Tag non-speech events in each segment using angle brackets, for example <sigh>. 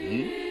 Hmm?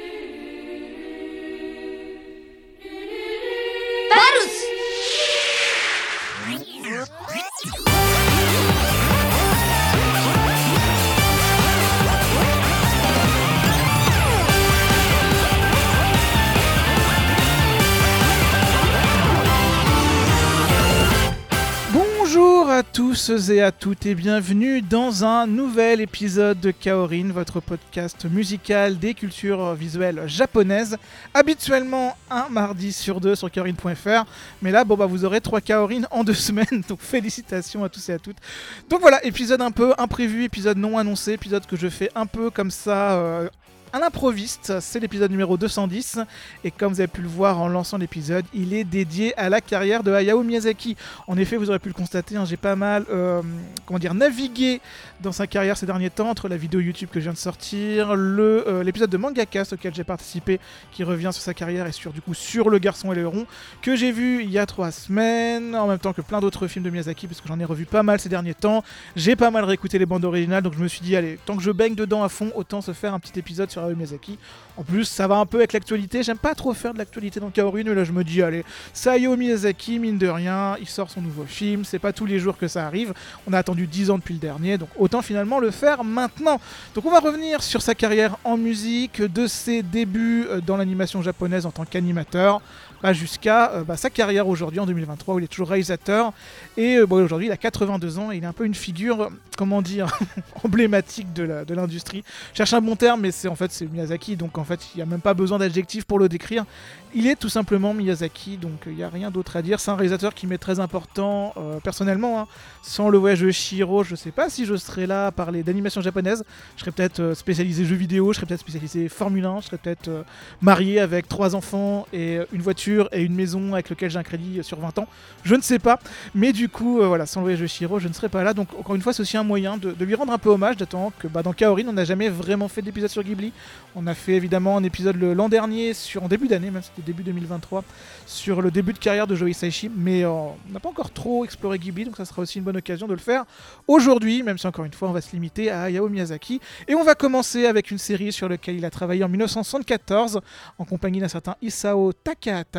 Et à toutes et bienvenue dans un nouvel épisode de Kaorin, votre podcast musical des cultures visuelles japonaises. Habituellement un mardi sur deux sur kaorin.fr, mais là bon bah vous aurez trois Kaorin en deux <laughs> semaines, donc félicitations à tous et à toutes. Donc voilà, épisode un peu imprévu, épisode non annoncé, épisode que je fais un peu comme ça euh, à l'improviste, c'est l'épisode numéro 210 et comme vous avez pu le voir en lançant l'épisode, il est dédié à la carrière de Hayao Miyazaki. En effet, vous aurez pu le constater, hein, j'ai pas mal euh, comment dire, navigué dans sa carrière ces derniers temps entre la vidéo YouTube que je viens de sortir, euh, l'épisode de Mangacast auquel j'ai participé qui revient sur sa carrière et sur du coup sur Le Garçon et le Rond que j'ai vu il y a trois semaines en même temps que plein d'autres films de Miyazaki parce que j'en ai revu pas mal ces derniers temps. J'ai pas mal réécouté les bandes originales donc je me suis dit allez, tant que je baigne dedans à fond, autant se faire un petit épisode sur Hayao Miyazaki. En plus, ça va un peu avec l'actualité. J'aime pas trop faire de l'actualité dans Kaorin, mais là je me dis, allez, Hayao Miyazaki, mine de rien, il sort son nouveau film, c'est pas tous les jours que ça arrive. On a attendu 10 ans depuis le dernier, donc autant finalement le faire maintenant. Donc on va revenir sur sa carrière en musique, de ses débuts euh, dans l'animation japonaise en tant qu'animateur, jusqu'à euh, bah, sa carrière aujourd'hui en 2023 où il est toujours réalisateur. Et euh, aujourd'hui il a 82 ans et il est un peu une figure, comment dire, <laughs> emblématique de la- de l'industrie. Je cherche un bon terme, mais c'est en fait c'est Miyazaki, donc en fait il n'y a même pas besoin d'adjectif pour le décrire. Il est tout simplement Miyazaki, donc il n'y a rien d'autre à dire. C'est un réalisateur qui m'est très important euh, personnellement. hein. Sans le voyage de Shiro, je sais pas si je serais là à parler d'animation japonaise. Je serais peut-être spécialisé jeux vidéo, je serais peut-être spécialisé Formule 1, je serais peut-être marié avec trois enfants et une voiture et une maison avec lequel j'ai un crédit sur 20 ans. Je ne sais pas. Mais du coup, euh, voilà, sans le voyage de Shiro, je ne serais pas là. Donc encore une fois, c'est aussi un moyen de, lui rendre un peu hommage, d'attendre que bah, dans Kaorin, on n'a jamais vraiment fait d'épisode sur Ghibli. On a fait évidemment un épisode l'an dernier, sur, en début d'année, même c'était début 2023, sur le début de carrière de Joe Hisaishi, mais euh, on n'a pas encore trop exploré Ghibli, donc ça sera aussi une bonne occasion de le faire aujourd'hui, même si encore une fois on va se limiter à Hayao Miyazaki. Et on va commencer avec une série sur laquelle il a travaillé en 1974, en compagnie d'un certain Isao Takahata.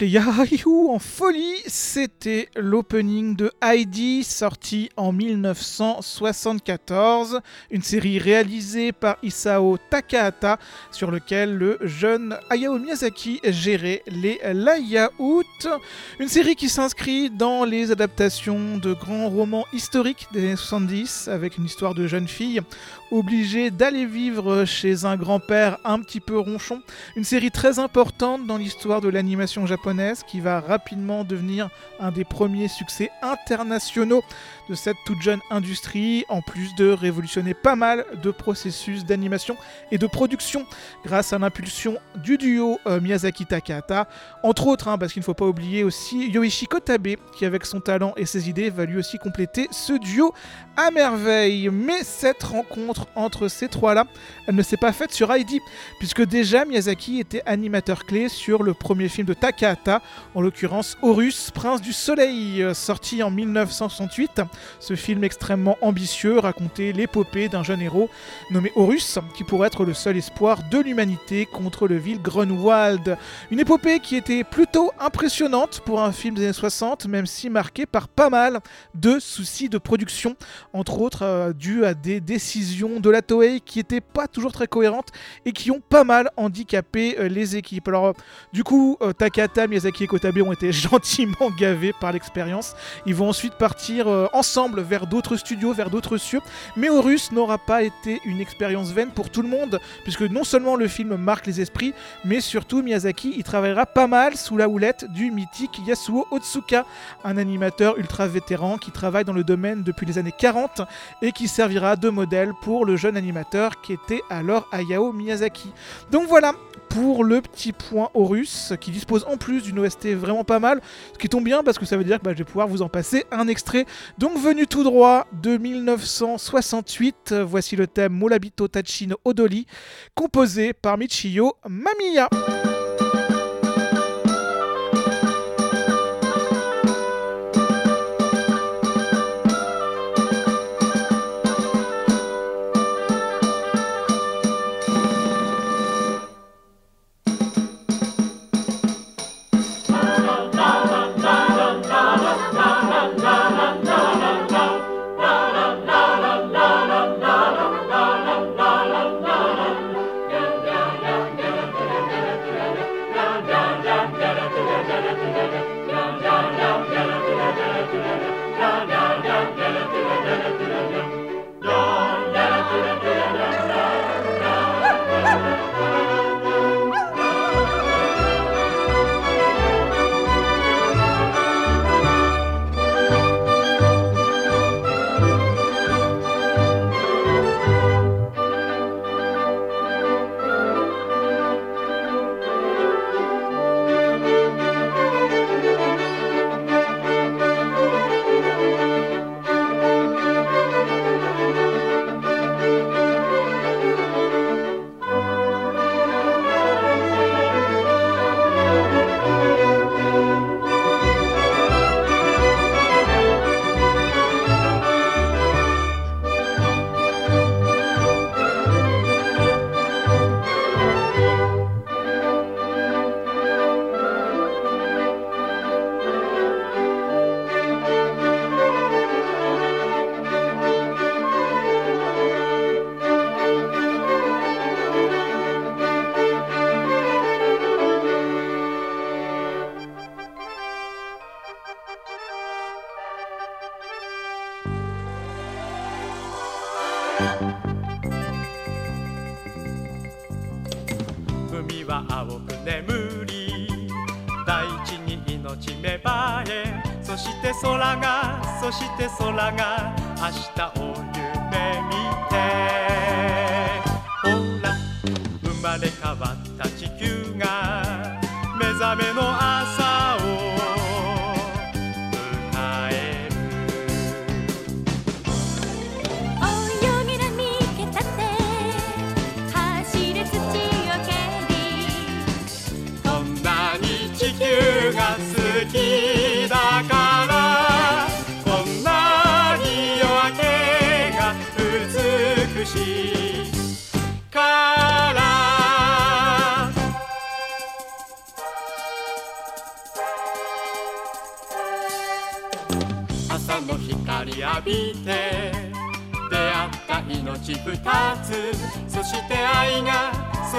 les en folie. C'était l'opening de Heidi, sorti en 1974, une série réalisée par Isao Takahata, sur lequel le jeune Hayao Miyazaki gérait les layouts. Une série qui s'inscrit dans les adaptations de grands romans historiques des années 70, avec une histoire de jeune fille obligée d'aller vivre chez un grand-père un petit peu ronchon. Une série très importante dans l'histoire de l'animation japonaise qui va rapidement devenir un des premiers succès internationaux de cette toute jeune industrie, en plus de révolutionner pas mal de processus d'animation et de production grâce à l'impulsion du duo euh, Miyazaki-Takahata, entre autres, hein, parce qu'il ne faut pas oublier aussi Yoichi Kotabe, qui avec son talent et ses idées va lui aussi compléter ce duo à merveille. Mais cette rencontre entre ces trois-là, elle ne s'est pas faite sur Heidi, puisque déjà Miyazaki était animateur clé sur le premier film de Takahata, en l'occurrence Horus, Prince du Soleil, euh, sorti en 1968. Ce film extrêmement ambitieux racontait l'épopée d'un jeune héros nommé Horus, qui pourrait être le seul espoir de l'humanité contre le vil Grunwald. Une épopée qui était plutôt impressionnante pour un film des années 60, même si marqué par pas mal de soucis de production, entre autres euh, dû à des décisions de la Toei qui n'étaient pas toujours très cohérentes et qui ont pas mal handicapé euh, les équipes. Alors, du coup, euh, Takata, Miyazaki et Kotabe ont été <laughs> gentiment gavés par l'expérience. Ils vont ensuite partir euh, vers d'autres studios, vers d'autres cieux. Mais Horus n'aura pas été une expérience vaine pour tout le monde, puisque non seulement le film marque les esprits, mais surtout Miyazaki y travaillera pas mal sous la houlette du mythique Yasuo Otsuka, un animateur ultra vétéran qui travaille dans le domaine depuis les années 40 et qui servira de modèle pour le jeune animateur qui était alors Hayao Miyazaki. Donc voilà pour le petit point Horus qui dispose en plus d'une OST vraiment pas mal, ce qui tombe bien parce que ça veut dire que bah, je vais pouvoir vous en passer un extrait. Donc venu tout droit de 1968, euh, voici le thème Molabito Tachino Odoli, composé par Michiyo Mamiya.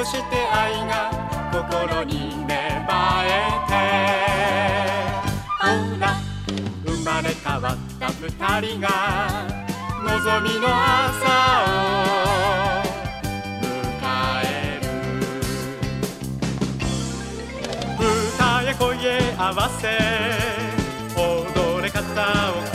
して愛が心に芽生えて。ほら生まれ変わった二人が望みの朝を迎える。歌や声合わせ踊れ方を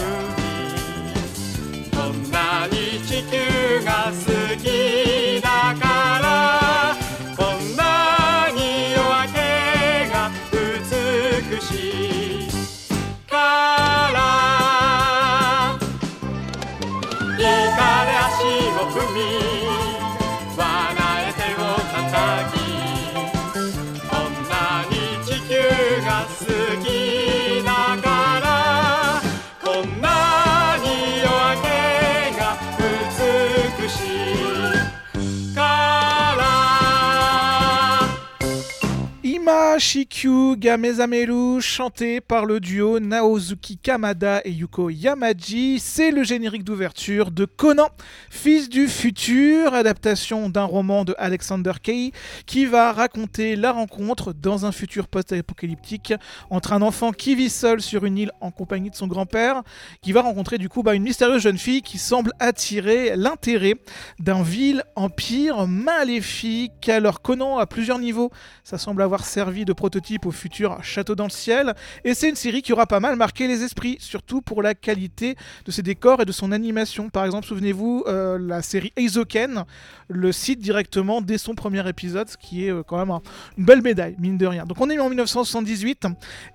Shikyu Gamezameru, chanté par le duo Naozuki Kamada et Yuko Yamaji, c'est le générique d'ouverture de Conan, fils du futur, adaptation d'un roman de Alexander Kay, qui va raconter la rencontre dans un futur post-apocalyptique entre un enfant qui vit seul sur une île en compagnie de son grand-père, qui va rencontrer du coup bah, une mystérieuse jeune fille qui semble attirer l'intérêt d'un vil empire maléfique. Alors Conan à plusieurs niveaux, ça semble avoir servi de prototype au futur Château dans le ciel, et c'est une série qui aura pas mal marqué les esprits, surtout pour la qualité de ses décors et de son animation. Par exemple, souvenez-vous, euh, la série Eizoken le cite directement dès son premier épisode, ce qui est euh, quand même un- une belle médaille, mine de rien. Donc on est en 1978,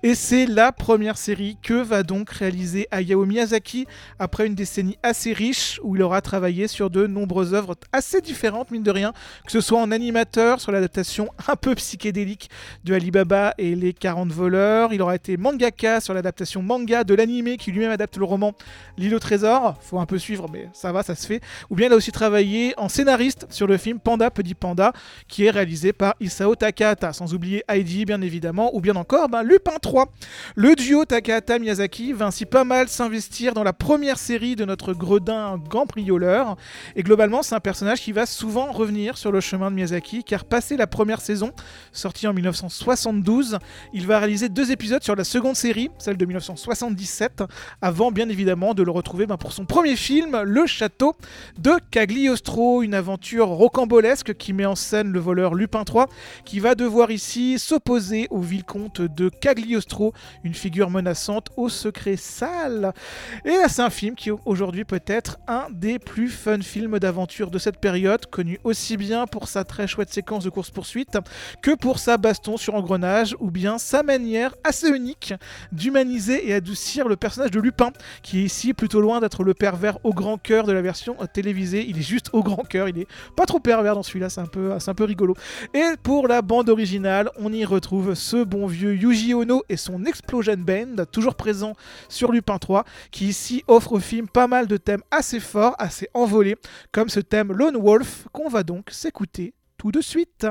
et c'est la première série que va donc réaliser Hayao Miyazaki après une décennie assez riche où il aura travaillé sur de nombreuses œuvres assez différentes, mine de rien, que ce soit en animateur sur l'adaptation un peu psychédélique de Alibaba et les 40 voleurs. Il aura été mangaka sur l'adaptation manga de l'animé qui lui-même adapte le roman L'île au trésor. Faut un peu suivre, mais ça va, ça se fait. Ou bien il a aussi travaillé en scénariste sur le film Panda Petit Panda qui est réalisé par Isao Takahata. Sans oublier Heidi, bien évidemment, ou bien encore ben, Lupin 3. Le duo Takahata-Miyazaki va ainsi pas mal s'investir dans la première série de notre gredin cambrioleur. Et globalement, c'est un personnage qui va souvent revenir sur le chemin de Miyazaki, car passé la première saison, sortie en 1972, il va réaliser deux épisodes sur la seconde série, celle de 1977, avant bien évidemment de le retrouver ben, pour son premier film, Le Château de Cagliostro, une aventure rocambolesque qui met en scène le voleur Lupin III, qui va devoir ici s'opposer au vicomte de Cagliostro, une figure menaçante au secret sale. Et c'est un film qui aujourd'hui peut être un des plus fun films d'aventure de cette période, connu aussi bien pour sa très chouette séquence de course-poursuite que pour sa baston sur engrenage ou bien sa manière assez unique d'humaniser et adoucir le personnage de Lupin, qui est ici plutôt loin d'être le pervers au grand cœur de la version euh, télévisée. Il est juste au grand cœur, il est pas trop pervers dans celui-là, c'est un un peu rigolo. Et pour la bande originale, on y retrouve ce bon vieux Yuji Ono et son Explosion Band, toujours présent sur Lupin 3, qui ici offre au film pas mal de thèmes assez forts, assez envolés, comme ce thème Lone Wolf, qu'on va donc s'écouter tout de suite.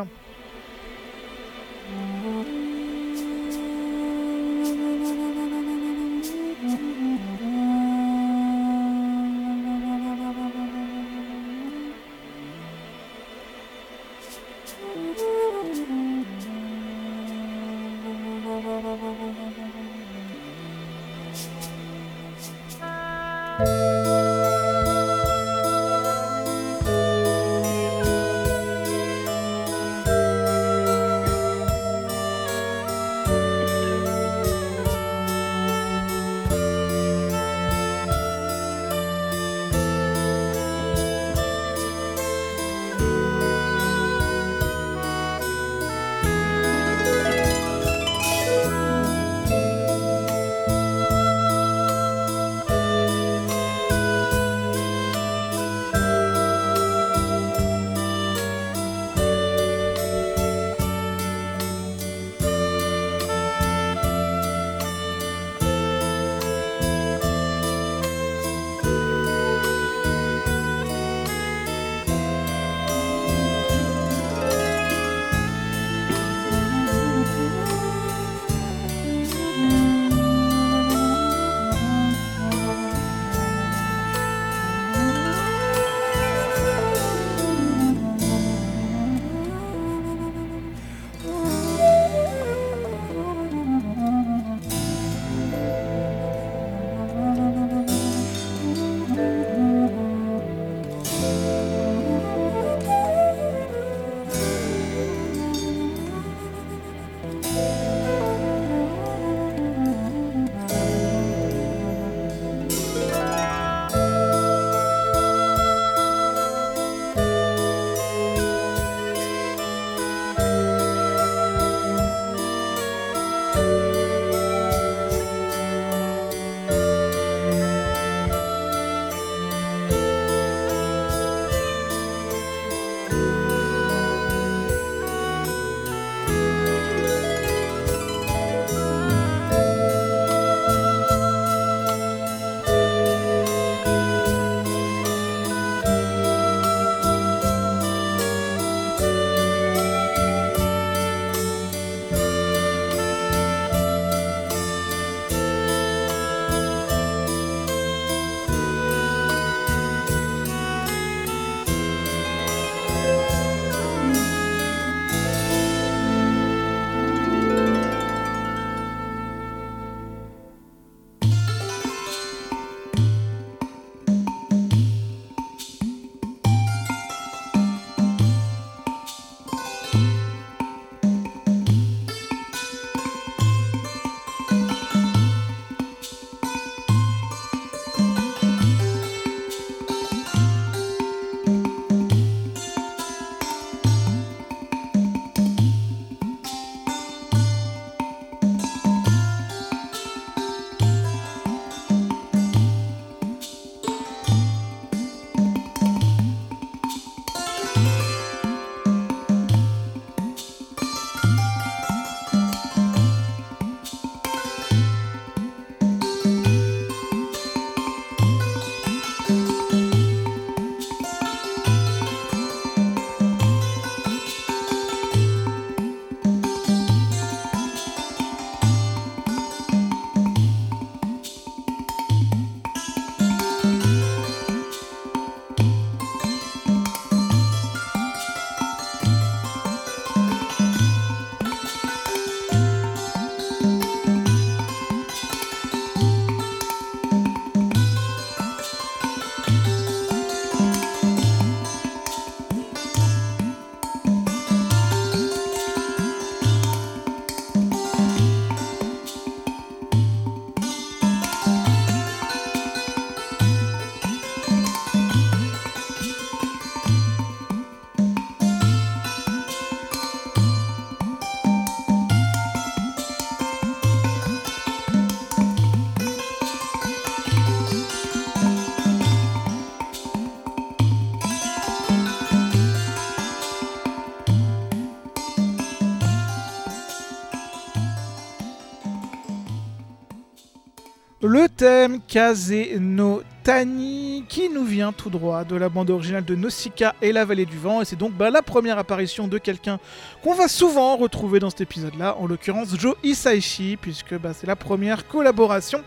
Thème Kaze no Tani qui nous vient tout droit de la bande originale de Nausicaa et la vallée du vent. Et c'est donc bah, la première apparition de quelqu'un qu'on va souvent retrouver dans cet épisode là, en l'occurrence Joe Hisaishi puisque bah, c'est la première collaboration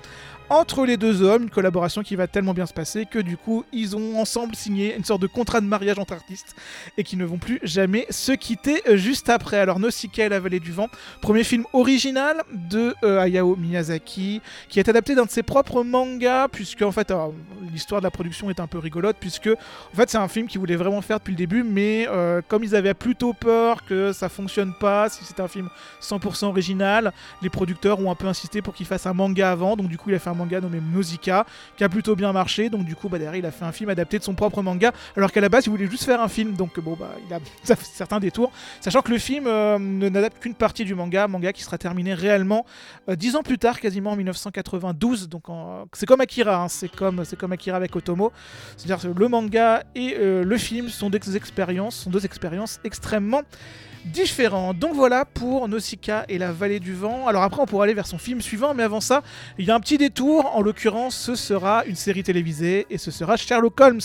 entre les deux hommes, une collaboration qui va tellement bien se passer que du coup ils ont ensemble signé une sorte de contrat de mariage entre artistes et qui ne vont plus jamais se quitter juste après. Alors Nausicaa la vallée du vent, premier film original de euh, Hayao Miyazaki qui est adapté d'un de ses propres mangas puisque en fait l'histoire de la production est un peu rigolote puisque en fait c'est un film qu'ils voulaient vraiment faire depuis le début mais euh, comme ils avaient plutôt peur que ça fonctionne pas si c'est un film 100% original, les producteurs ont un peu insisté pour qu'il fasse un manga avant donc du coup il a fait un manga nommé Nausicaa qui a plutôt bien marché. Donc du coup bah, derrière il a fait un film adapté de son propre manga alors qu'à la base il voulait juste faire un film. Donc bon bah il a <laughs> certains détours. Sachant que le film euh, ne n'adapte qu'une partie du manga manga qui sera terminé réellement euh, dix ans plus tard quasiment en 1992 donc en- c'est comme Akira hein, c'est comme comme Akira avec Otomo. C'est-à-dire que le manga et euh, le film sont des expériences sont deux expériences extrêmement différents. Donc voilà pour Nausicaa et la vallée du vent. Alors après on pourra aller vers son film suivant, mais avant ça, il y a un petit détour. En l'occurrence, ce sera une série télévisée et ce sera Sherlock Holmes,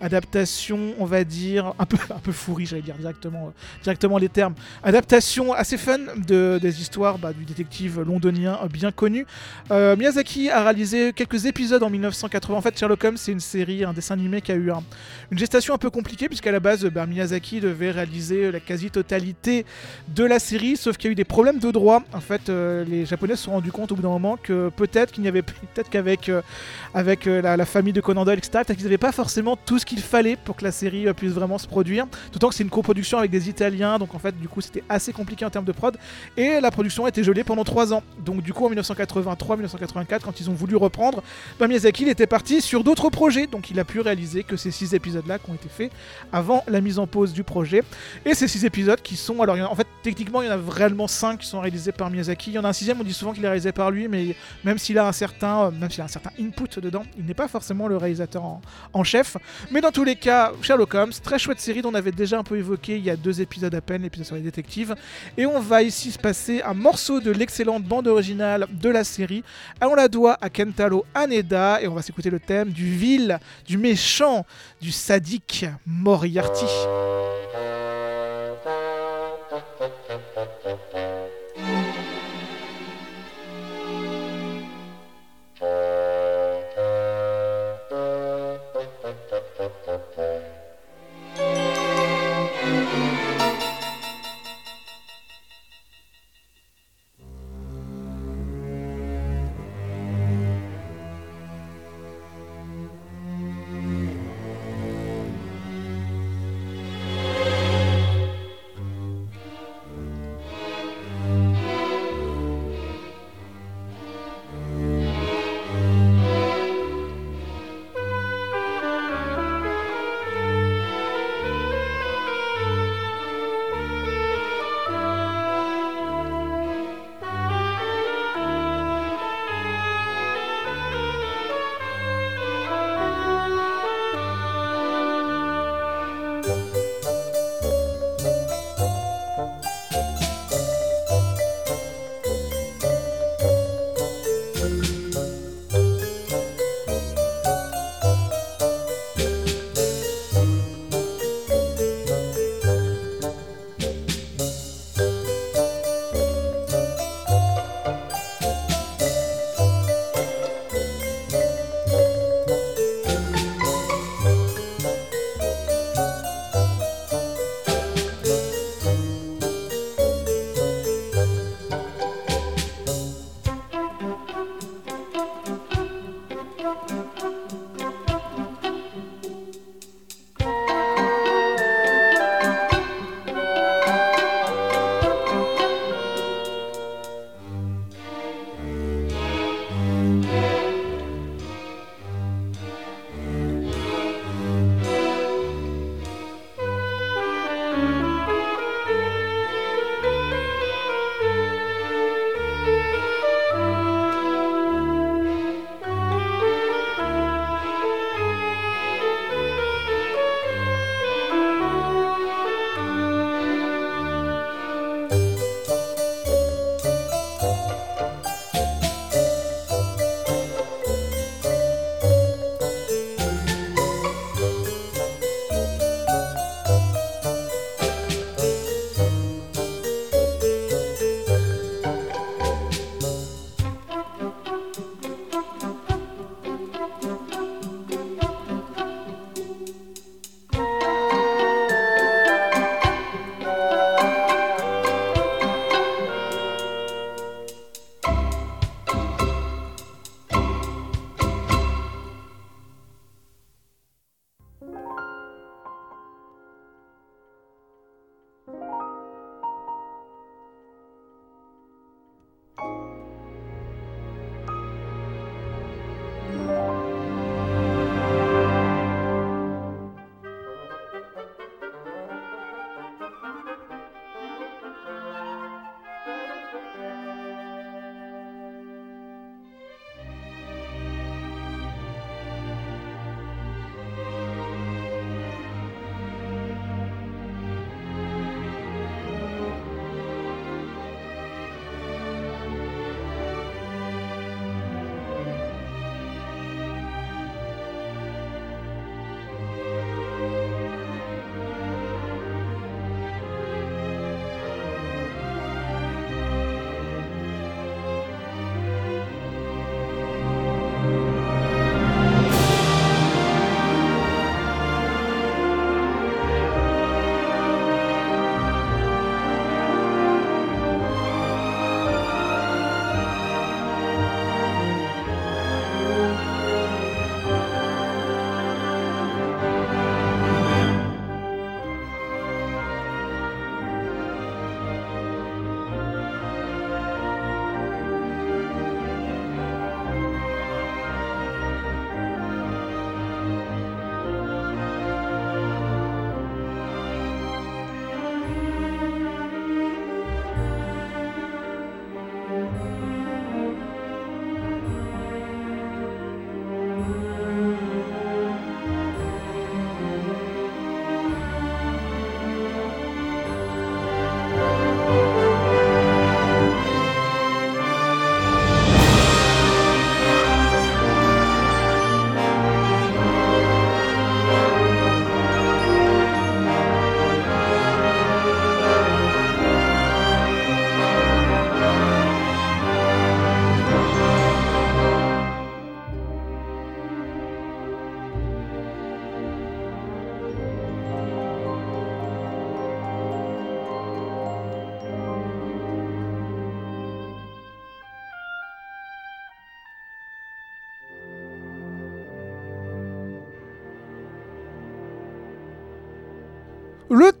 adaptation, on va dire un peu un peu fourri, j'allais dire directement euh, directement les termes. Adaptation assez fun de, des histoires bah, du détective londonien bien connu. Euh, Miyazaki a réalisé quelques épisodes en 1980. En fait, Sherlock Holmes, c'est une série, un dessin animé qui a eu un- une gestation un peu compliquée puisqu'à la base, bah, Miyazaki devait réaliser la quasi-totalité de la série, sauf qu'il y a eu des problèmes de droit. En fait, euh, les Japonais se sont rendus compte au bout d'un moment que peut-être qu'il n'y avait <laughs> peut-être qu'avec euh, avec euh, la, famille de Conan Doyle, etc., qu'ils n'avaient pas forcément tout ce qu'il fallait pour que la série puisse vraiment se produire. D'autant que c'est une coproduction avec des Italiens, donc en fait, du coup, c'était assez compliqué en termes de prod. Et la production a été gelée pendant 3 ans. Donc du coup, en 1983-1984, quand ils ont voulu reprendre, bah, Miyazaki il était parti sur d'autres projets. Donc il a pu réaliser que ces 6 épisodes-là qui ont été faits avant la mise en pause du projet. Et ces 6 épisodes qui sont... Alors en fait, techniquement, il y en a vraiment 5 qui sont réalisés par Miyazaki. Il y en a un sixième, on dit souvent qu'il est réalisé par lui, mais même s'il a un certain, euh, même s'il a un certain input dedans, il n'est pas forcément le réalisateur en, chef. Mais dans tous les cas, Sherlock Holmes, très chouette série dont on avait déjà un peu évoqué il y a deux épisodes à peine, l'épisode sur les détectives. Et on va ici se passer un morceau de l'excellente bande originale de la série. On la doit à Kentaro Haneda et on va s'écouter le thème du vil, du méchant, du sadique Moriarty.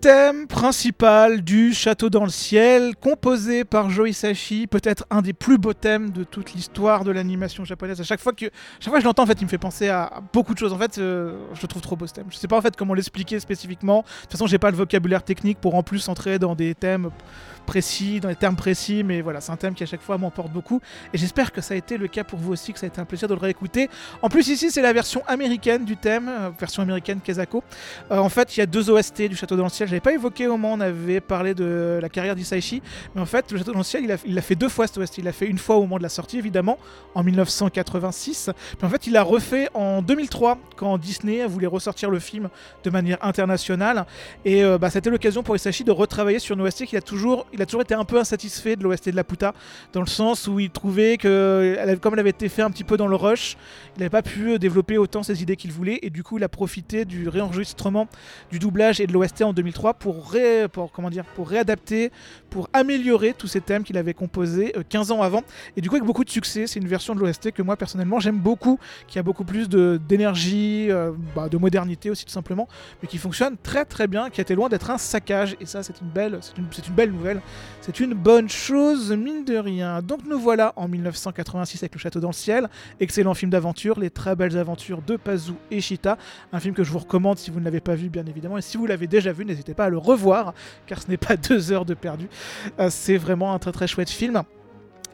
Thème principal du Château dans le ciel, composé par Joe Hisaishi, peut-être un des plus beaux thèmes de toute l'histoire de l'animation japonaise. À chaque fois que, chaque fois je l'entends, en fait, il me fait penser à, beaucoup de choses. En fait, euh, je trouve trop beau ce thème. Je sais pas en fait comment l'expliquer spécifiquement. De toute façon, j'ai pas le vocabulaire technique pour en plus entrer dans des thèmes précis, dans des termes précis, mais voilà, c'est un thème qui à chaque fois m'emporte beaucoup. Et j'espère que ça a été le cas pour vous aussi, que ça a été un plaisir de le réécouter. En plus, ici, c'est la version américaine du thème, euh, version américaine Kezako. Euh, en fait, il y a deux OST du Château dans le ciel. Pas évoqué au moment où on avait parlé de la carrière d'Isaichi, mais en fait, le Château dans il a, il a fait deux fois cet OST. Il l'a fait une fois au moment de la sortie, évidemment, en 1986. Puis en fait, il l'a refait en 2003, quand Disney voulait ressortir le film de manière internationale. Et euh, bah, c'était l'occasion pour Isaichi de retravailler sur une OST qu'il a toujours, il a toujours été un peu insatisfait de l'OST de la Puta, dans le sens où il trouvait que, comme elle avait été fait un petit peu dans le rush, il n'avait pas pu euh, développer autant ses idées qu'il voulait, et du coup, il a profité du réenregistrement du doublage et de l'OST en 2003 pour, comment dire, pour réadapter, pour améliorer tous ces thèmes qu'il avait composés euh, 15 ans avant, et du coup, avec beaucoup de succès. C'est une version de l'OST que moi, personnellement, j'aime beaucoup, qui a beaucoup plus de- d'énergie, euh, bah, de modernité aussi, tout simplement, mais qui fonctionne très très bien, qui a été loin d'être un saccage, et ça, c'est une belle, une, une belle nouvelle. C'est une bonne chose, mine de rien. Donc nous voilà en 1986 avec Le Château dans le ciel. Excellent film d'aventure, les très belles aventures de Pazu et Shita. Un film que je vous recommande si vous ne l'avez pas vu, bien évidemment. Et si vous l'avez déjà vu, n'hésitez pas à le revoir, car ce n'est pas <laughs> deux heures de perdu. Euh, c'est vraiment un très très chouette film.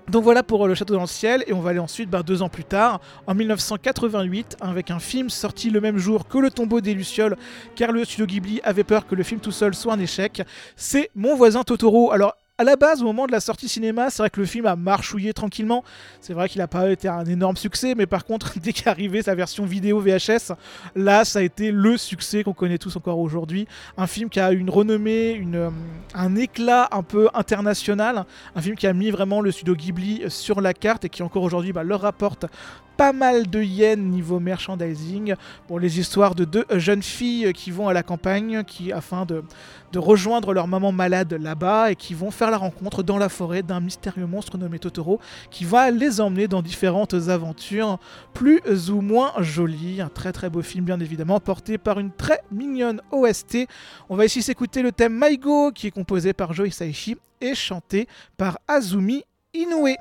Donc voilà pour euh, Le Château dans le ciel, et on va aller ensuite bah, deux ans plus tard, en 1988, avec un film sorti le même jour que Le tombeau des Lucioles, car le studio Ghibli avait peur que le film tout seul soit un échec. C'est Mon voisin Totoro. Alors à la base, au moment de la sortie cinéma, c'est vrai que le film a marchouillé tranquillement. C'est vrai qu'il n'a pas été un énorme succès, mais par contre, <laughs> dès qu'est arrivée sa version vidéo VHS, là, ça a été le succès qu'on connaît tous encore aujourd'hui. Un film qui a une renommée, euh, un éclat un peu international. Un film qui a mis vraiment le studio Ghibli sur la carte et qui encore aujourd'hui bah, leur rapporte pas mal de yens niveau merchandising. Bon, les histoires de deux jeunes filles qui vont à la campagne, qui afin de, de rejoindre leur maman malade là-bas et qui vont faire la rencontre dans la forêt d'un mystérieux monstre nommé Totoro qui va les emmener dans différentes aventures plus ou moins jolies. Un très très beau film bien évidemment porté par une très mignonne OST. On va ici s'écouter le thème Maigo qui est composé par Joe Hisaishi et chanté par Azumi Inoue.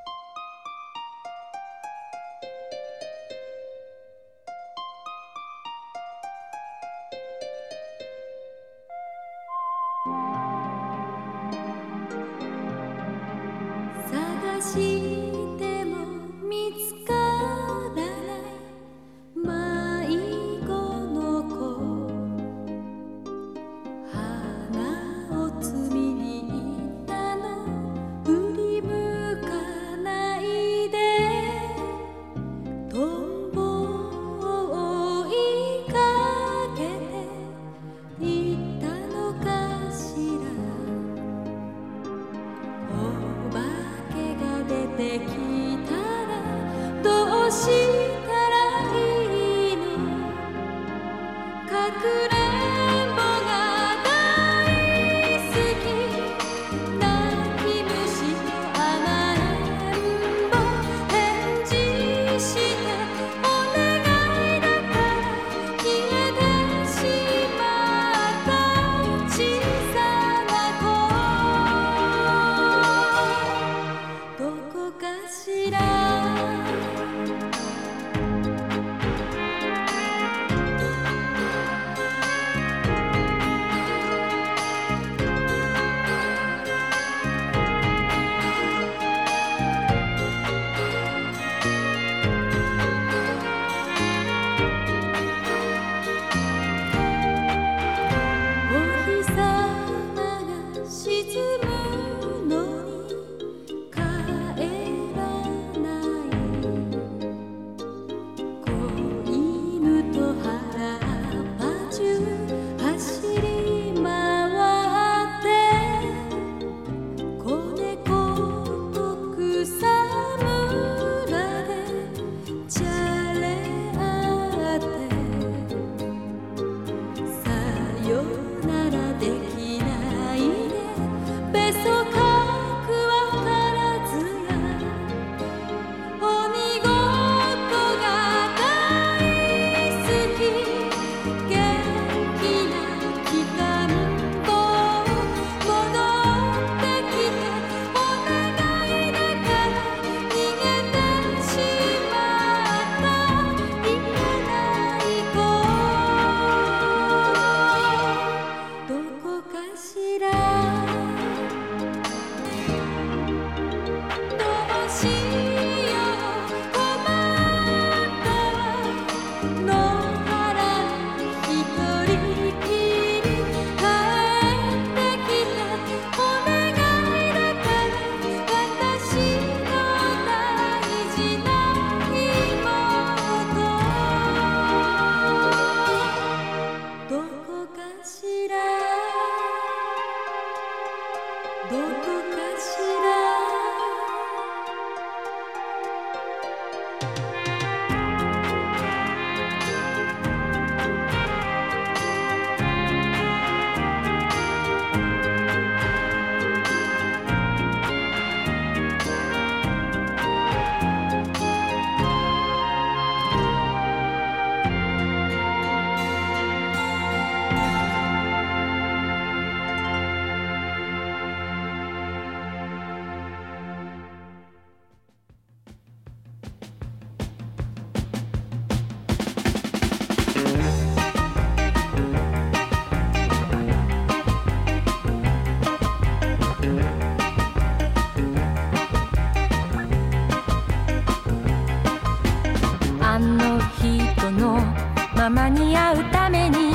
に会うために。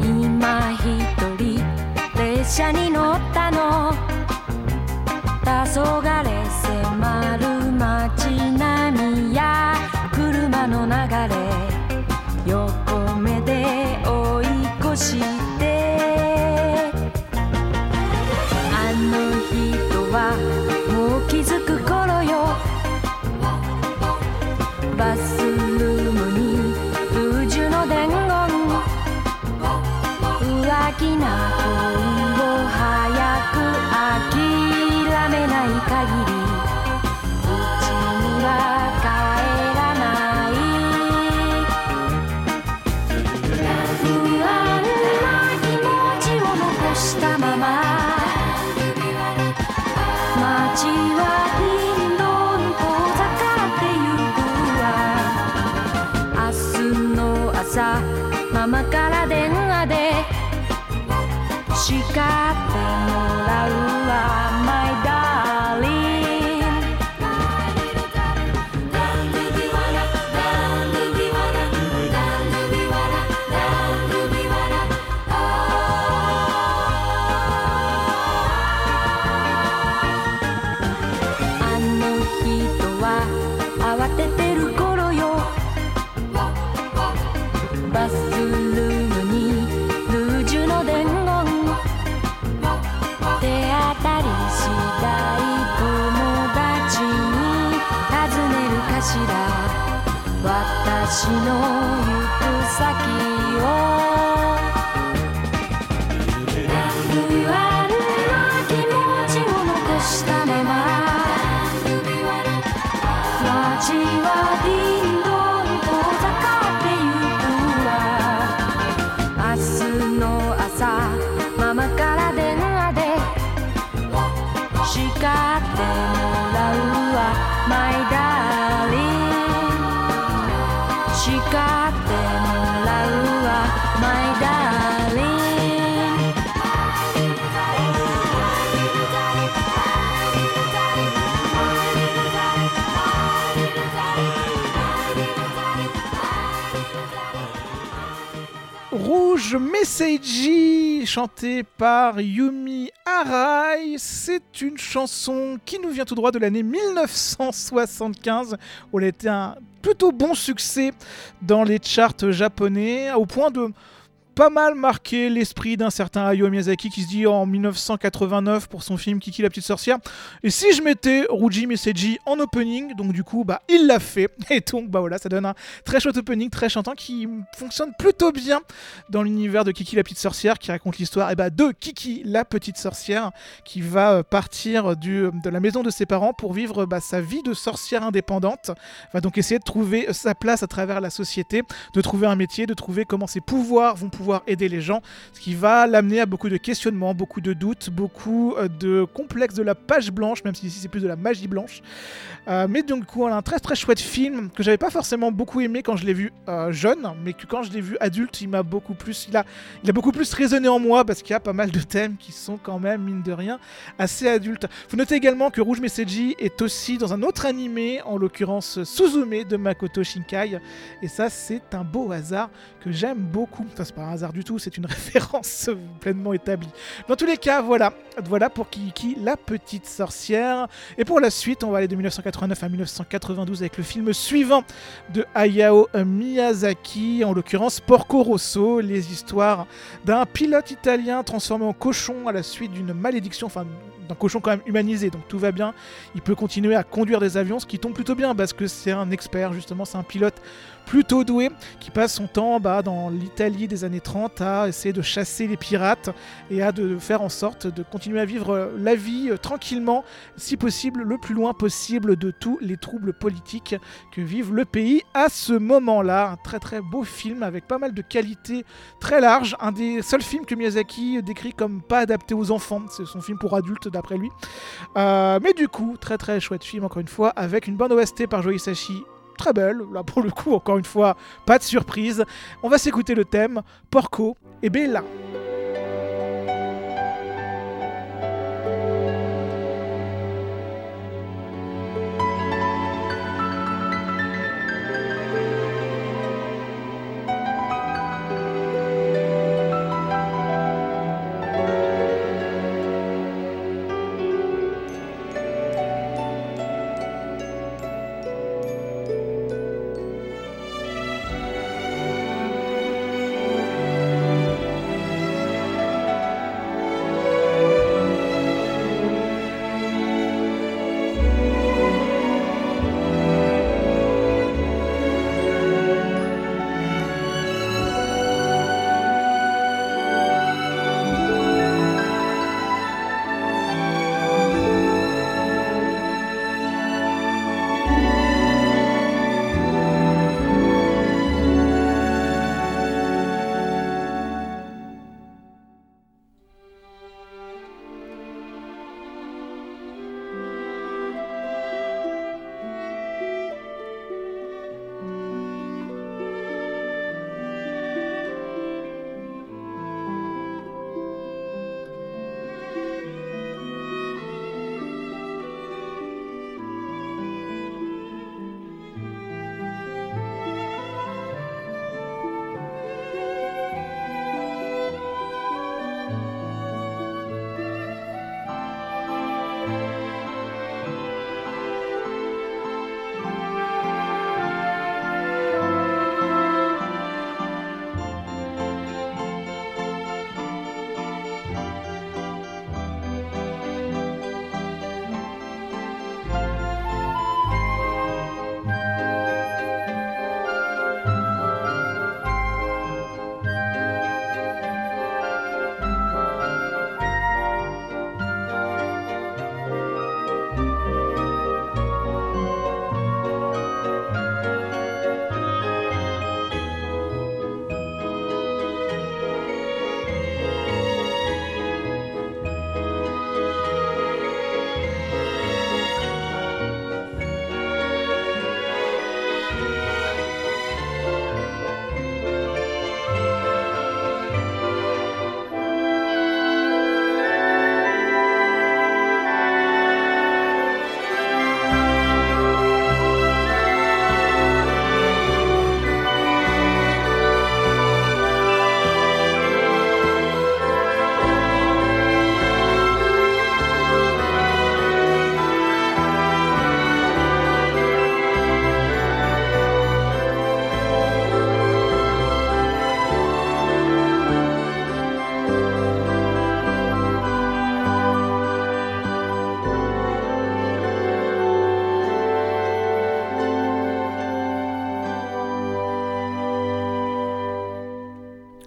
今一人列車に乗ったの。黄昏 Rouge Message chanté par Yumi Arai. C'est une chanson qui nous vient tout droit de l'année 1975 où elle était un plutôt bon succès dans les charts japonais au point de pas mal marquer l'esprit d'un certain Hayao Miyazaki qui se dit en 1989 pour son film Kiki la petite sorcière. Et si je mettais Ruji Meseji en opening donc du coup bah il l'a fait. <laughs> Et donc bah voilà ça donne un très chouette opening très chantant qui fonctionne plutôt bien dans l'univers de Kiki la petite sorcière qui raconte l'histoire eh bah, de Kiki la petite sorcière qui va euh, partir du, de la maison de ses parents pour vivre bah, sa vie de sorcière indépendante. Va donc essayer de trouver sa place à travers la société de trouver un métier de trouver comment ses pouvoirs vont pouvoir aider les gens ce qui va l'amener à beaucoup de questionnements beaucoup de doutes beaucoup euh, de complexes de la page blanche même si ici c'est plus de la magie blanche euh, mais donc, du coup, un très très chouette film que j'avais pas forcément beaucoup aimé quand je l'ai vu euh, jeune, mais que quand je l'ai vu adulte, il m'a beaucoup plus, il a, beaucoup plus résonné en moi parce qu'il y a pas mal de thèmes qui sont quand même mine de rien assez adultes. Faut noter également que Rouge Message est aussi dans un autre animé, en l'occurrence Suzume de Makoto Shinkai, et ça c'est un beau hasard que j'aime beaucoup. Enfin, c'est pas un hasard du tout, c'est une <laughs> référence pleinement établie. Dans tous les cas, voilà, voilà pour Kiki, la petite sorcière. Et pour la suite, on va aller de 1989 à 1992 avec le film suivant de Hayao Miyazaki, en l'occurrence Porco Rosso, les histoires d'un pilote italien transformé en cochon à la suite d'une malédiction, enfin d'un cochon quand même humanisé, donc tout va bien. Il peut continuer à conduire des avions, ce qui tombe plutôt bien parce que c'est un expert, justement, c'est un pilote plutôt doué qui passe son temps dans l'Italie des années 30 à essayer de chasser les pirates et à de faire en sorte de continuer à vivre la vie euh, tranquillement, si possible le plus loin possible de tous les troubles politiques que vive le pays à ce moment-là. Un très très beau film avec pas mal de qualités très larges, un des seuls films que Miyazaki décrit comme pas adapté aux enfants, c'est son film pour adultes d'après lui. Euh, mais du coup, très très chouette film encore une fois, avec une bonne OST par Joe Hisaishi très belle. Là, pour le coup, encore une fois, pas de surprise. On va s'écouter le thème Porco et Bella.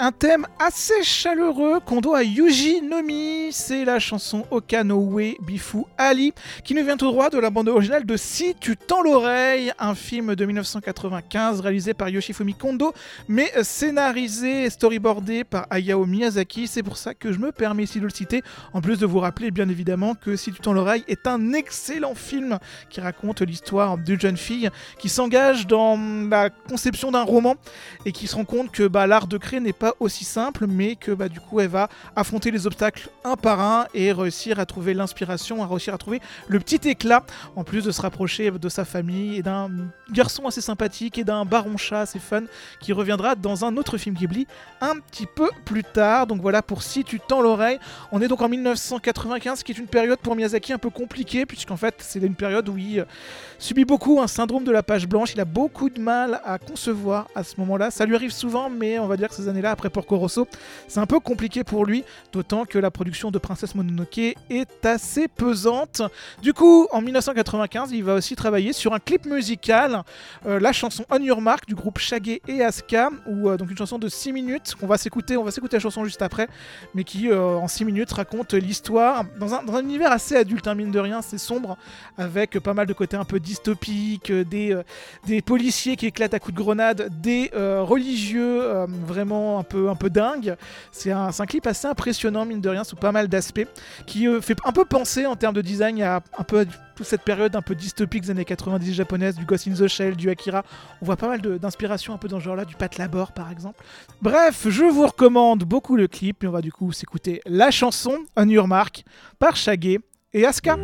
Un thème assez chaleureux qu'on doit à Yuji Nomi. C'est la chanson Okanowe Bifu Ali qui nous vient tout droit de la bande originale de Si tu tends l'oreille, un film de 1995 réalisé par Yoshifumi Kondo mais scénarisé et storyboardé par Hayao Miyazaki. C'est pour ça que je me permets ici de le citer. En plus de vous rappeler bien évidemment que Si tu tends l'oreille est un excellent film qui raconte l'histoire d'une jeune fille qui s'engage dans la conception d'un roman et qui se rend compte que bah, l'art de créer n'est pas aussi simple, mais que bah, du coup elle va affronter les obstacles un par un et réussir à trouver l'inspiration, à réussir à trouver le petit éclat, en plus de se rapprocher de sa famille et d'un garçon assez sympathique et d'un baron chat assez fun qui reviendra dans un autre film Ghibli un petit peu plus tard. Donc voilà pour si tu tends l'oreille. On est donc en 1995, qui est une période pour Miyazaki un peu compliquée, puisqu'en fait c'est une période où il subit beaucoup un syndrome de la page blanche. Il a beaucoup de mal à concevoir à ce moment-là. Ça lui arrive souvent, mais on va dire que ces années-là, après Porco Rosso, c'est un peu compliqué pour lui, d'autant que la production de Princesse Mononoke est assez pesante. Du coup, en 1995, il va aussi travailler sur un clip musical, euh, la chanson On Your Mark du groupe Shaggy et Asuka, ou euh, donc une chanson de 6 minutes qu'on va s'écouter, on va s'écouter la chanson juste après, mais qui euh, en 6 minutes raconte l'histoire dans un, univers assez adulte, hein, mine de rien, c'est sombre, avec pas mal de côtés un peu dystopiques, des, policiers qui éclatent à coups de grenade, des religieux vraiment un peu, un dingues. C'est un, un clip assez impressionnant, mine de rien, sous pas d'aspects, qui euh, fait un peu penser en termes de design à un peu toute cette période un peu dystopique des années 90 japonaises, du Ghost in the Shell, du Akira. On voit pas mal d'inspiration un peu dans ce genre-là, du Pat Labor par exemple. Bref, je vous recommande beaucoup le clip et on va du coup s'écouter la chanson On Your Mark par Shaggy et Asuka.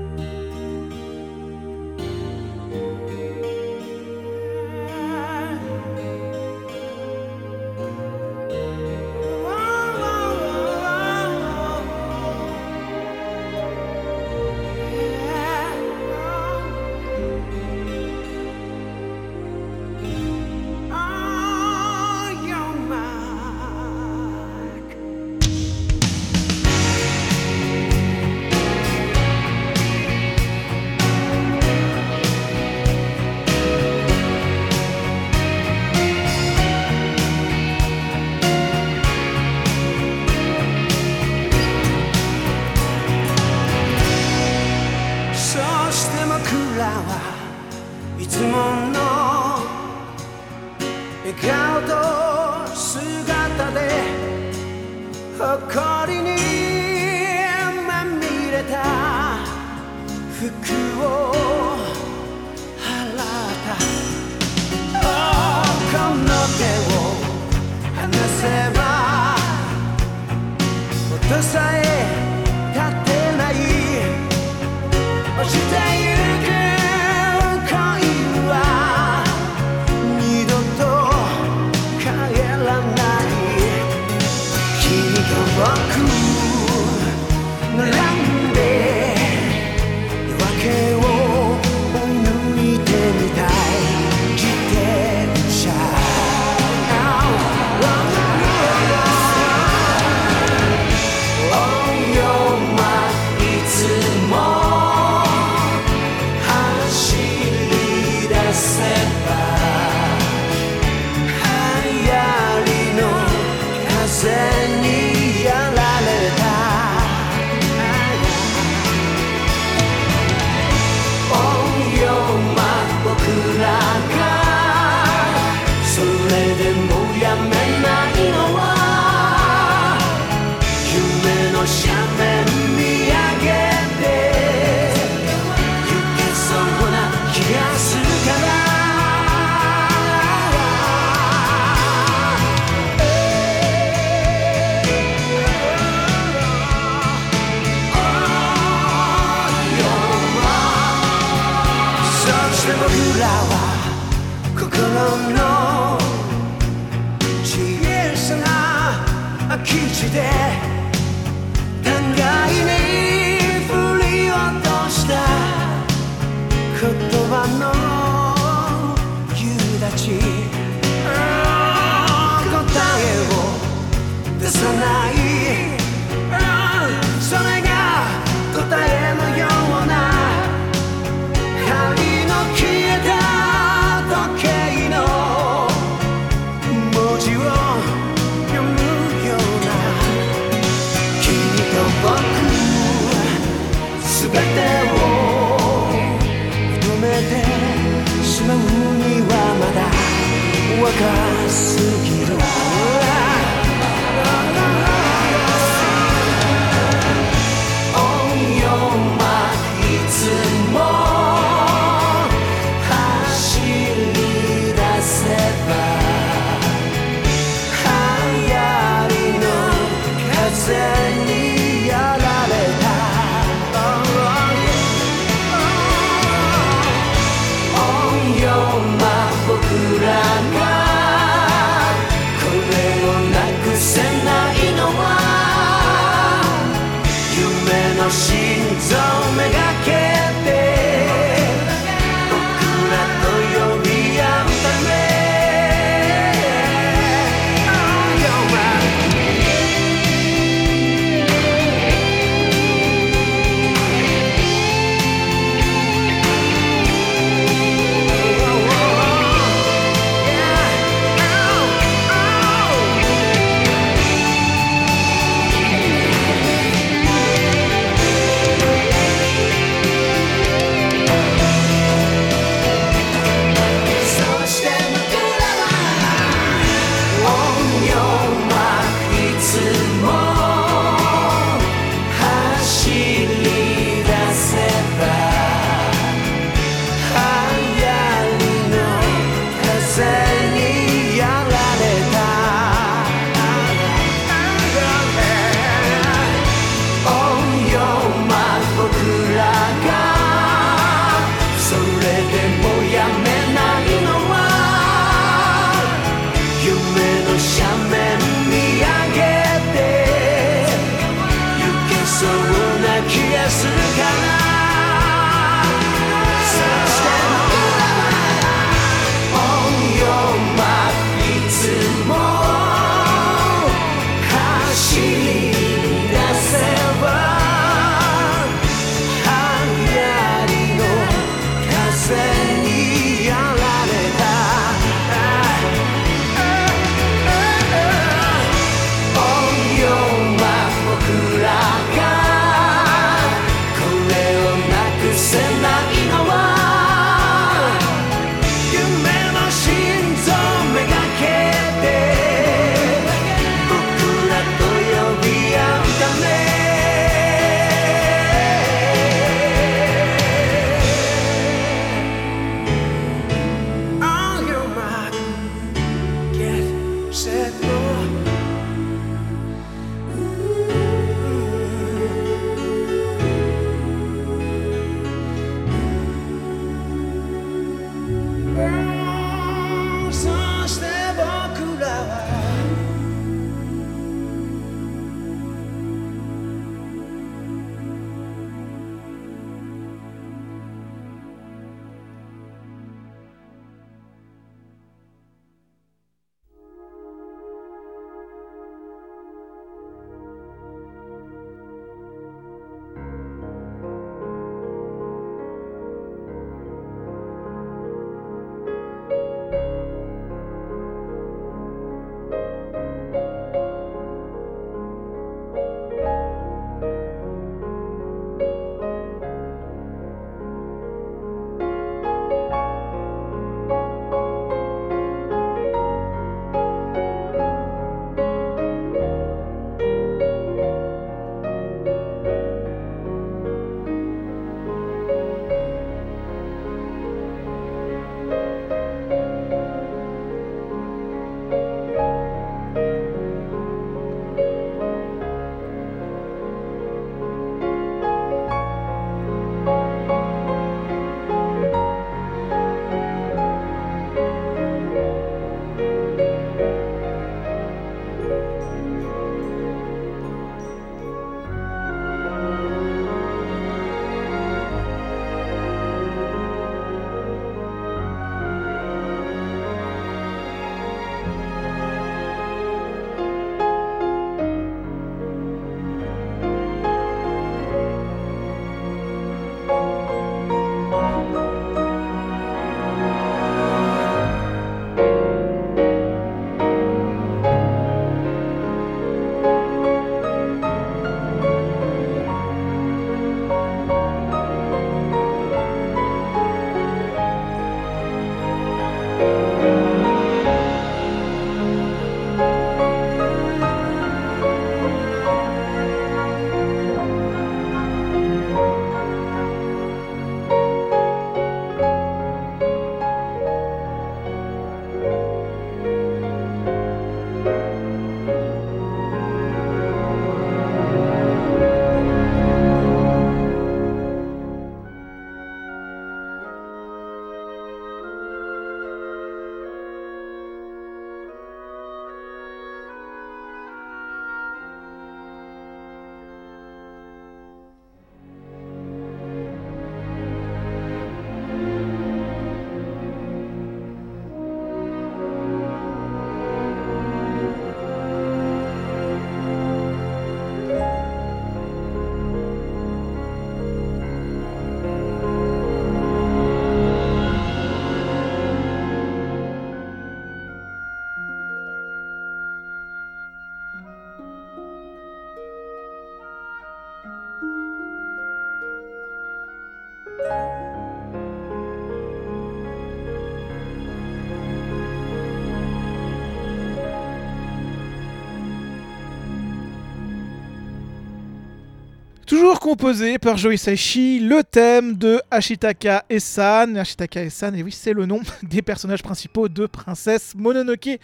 Composé par Joe Hisaishi, le thème de Ashitaka Esan. Ashitaka Esan, et oui, c'est le nom <laughs> des personnages principaux de Princesse Mononoke.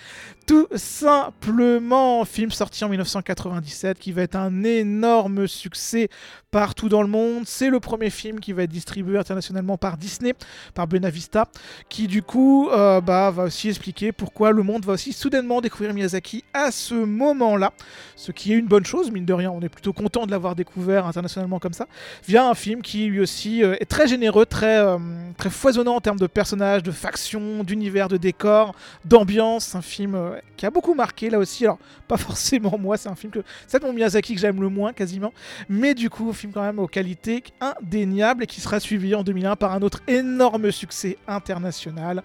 Tout simplement, film sorti en 1997 qui va être un énorme succès partout dans le monde. C'est le premier film qui va être distribué internationalement par Disney, par Benavista, qui du coup euh, bah, va aussi expliquer pourquoi le monde va aussi soudainement découvrir Miyazaki à ce moment-là. Ce qui est une bonne chose, mine de rien, on est plutôt content de l'avoir découvert internationalement comme ça, via un film qui lui aussi euh, est très généreux, très, euh, très foisonnant en termes de personnages, de factions, d'univers, de décors, d'ambiance. Un film euh, qui a beaucoup marqué là aussi. Alors, <laughs> pas forcément moi, c'est un film que. C'est mon Miyazaki que j'aime le moins quasiment, mais du coup, un film quand même aux qualités indéniables et qui sera suivi en 2001 par un autre énorme succès international.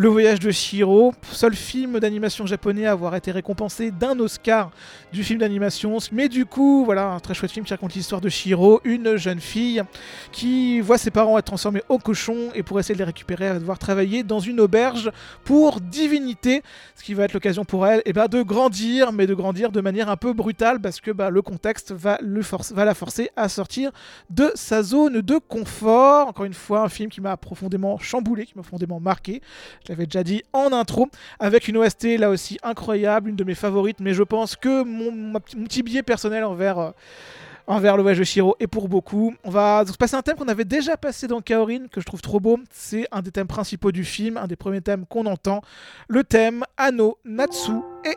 Le voyage de Shiro, seul film d'animation japonais à avoir été récompensé d'un Oscar du film d'animation. Mais du coup, voilà, un très chouette film qui raconte l'histoire de Shiro, une jeune fille qui voit ses parents être transformés au cochon et pour essayer de les récupérer, elle va devoir travailler dans une auberge pour divinité, ce qui va être l'occasion pour elle et ben, de grandir, mais de grandir de manière un peu brutale parce que bah, le contexte va, va la forcer à sortir de sa zone de confort. Encore une fois, un film qui m'a profondément chamboulé, qui m'a profondément marqué. Je l'avais déjà dit en intro, avec une OST là aussi incroyable, une de mes favorites, mais je pense que mon, petit- billet personnel envers, euh, envers Shiro est pour beaucoup. On va donc passer un thème qu'on avait déjà passé dans Kaorin, que je trouve trop beau. C'est un des thèmes principaux du film, un des premiers thèmes qu'on entend. Le thème Ano Natsu et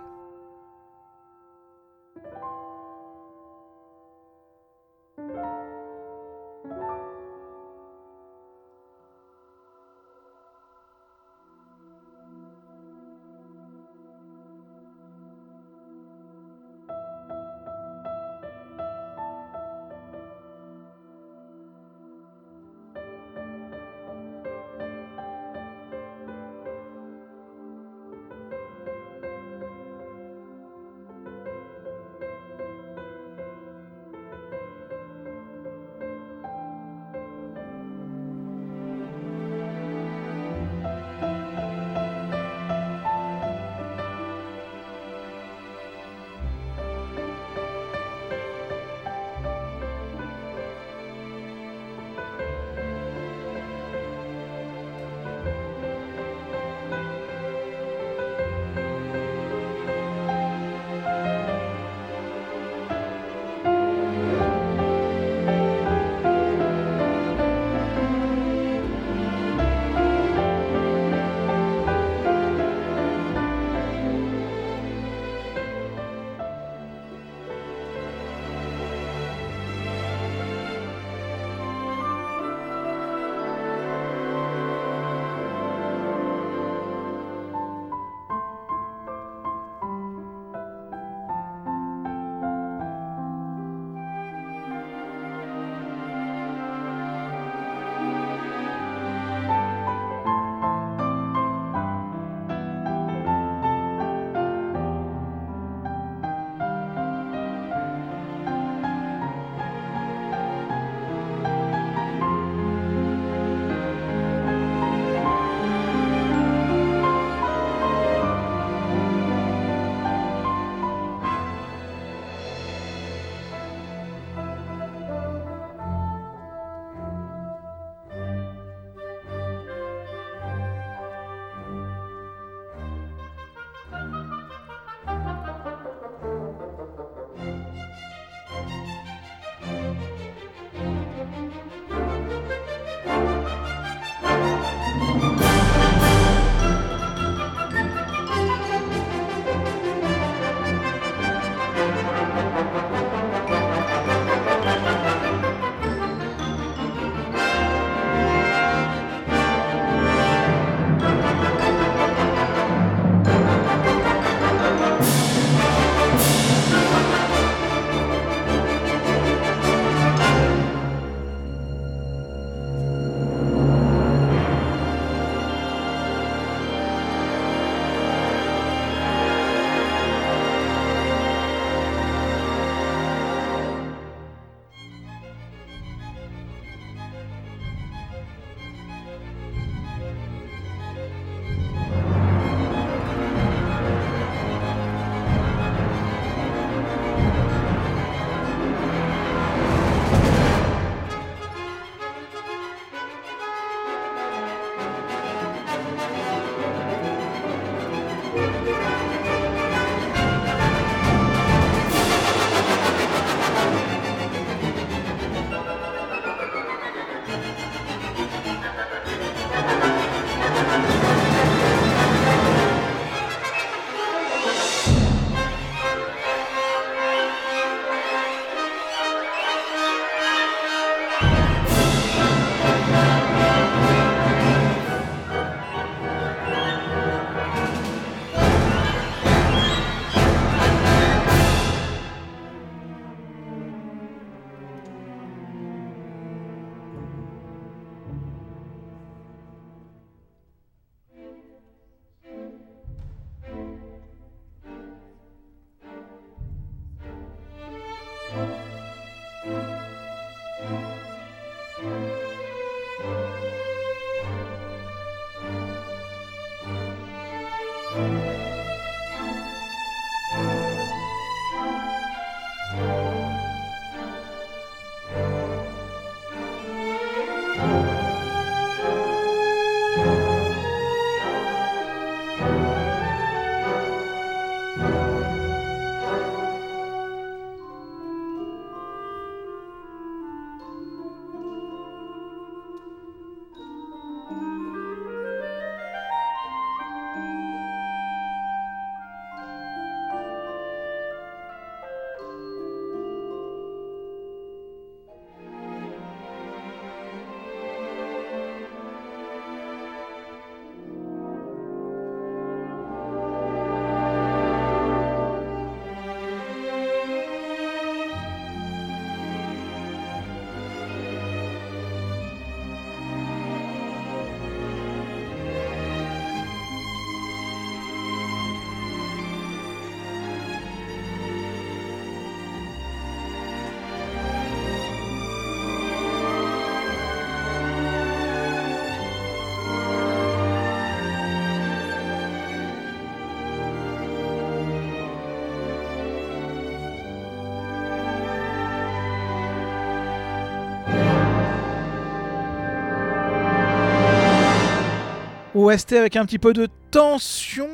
OST avec un petit peu de tension.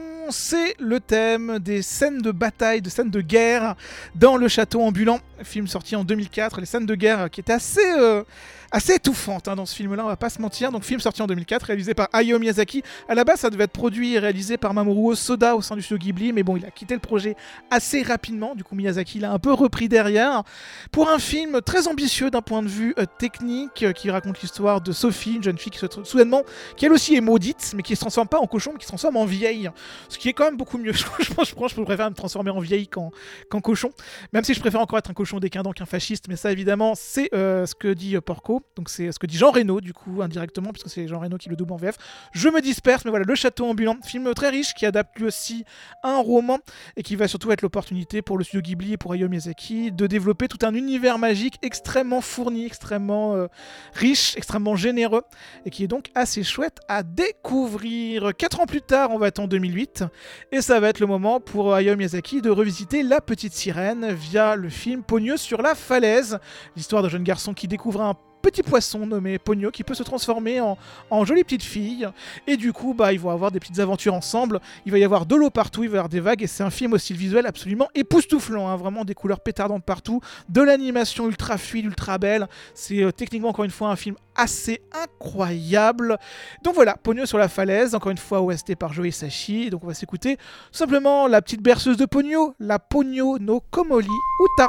C'est le thème des scènes de bataille, de scènes de guerre dans le château ambulant. Film sorti en 2004. Les scènes de guerre qui étaient assez, euh, assez étouffantes hein, dans ce film-là, on va pas se mentir. Donc, film sorti en 2004, réalisé par Hayao Miyazaki. À la base, ça devait être produit et réalisé par Mamoru Soda au sein du studio Ghibli, mais bon, il a quitté le projet assez rapidement. Du coup, Miyazaki l'a un peu repris derrière pour un film très ambitieux d'un point de vue euh, technique euh, qui raconte l'histoire de Sophie, une jeune fille qui se trouve soudainement, qui elle aussi est maudite, mais qui se transforme pas en cochon, mais qui se transforme en vieille. Ce qui est quand même beaucoup mieux. <laughs> je pense, je je préfère me transformer en vieille qu'en qu'en cochon. Même si je préfère encore être un cochon décadent qu'un fasciste, mais ça évidemment c'est euh, ce que dit euh, Porco, donc c'est ce que dit Jean Reno du coup indirectement, puisque c'est Jean Reno qui le double en VF. Je me disperse, mais voilà, Le Château Ambulant, film très riche qui adapte lui aussi un roman et qui va surtout être l'opportunité pour le studio Ghibli et pour Hayao Miyazaki de développer tout un univers magique extrêmement fourni, extrêmement euh, riche, extrêmement généreux et qui est donc assez chouette à découvrir. Quatre ans plus tard, on va être en 2008 et ça va être le moment pour Hayao Miyazaki de revisiter La Petite Sirène via le film Pogno sur la falaise, l'histoire d'un jeune garçon qui découvre un petit poisson nommé Pogno qui peut se transformer en, en jolie petite fille. Et du coup bah ils vont avoir des petites aventures ensemble. Il va y avoir de l'eau partout il va y avoir des vagues et c'est un film au style visuel absolument époustouflant hein, vraiment des couleurs pétardantes partout. De l'animation ultra fluide ultra belle. C'est euh, techniquement encore une fois un film assez incroyable. Donc voilà Pogno sur la falaise encore une fois OST par Joe Sashi. Donc on va s'écouter simplement la petite berceuse de Pogno la Pogno no Komoli Uta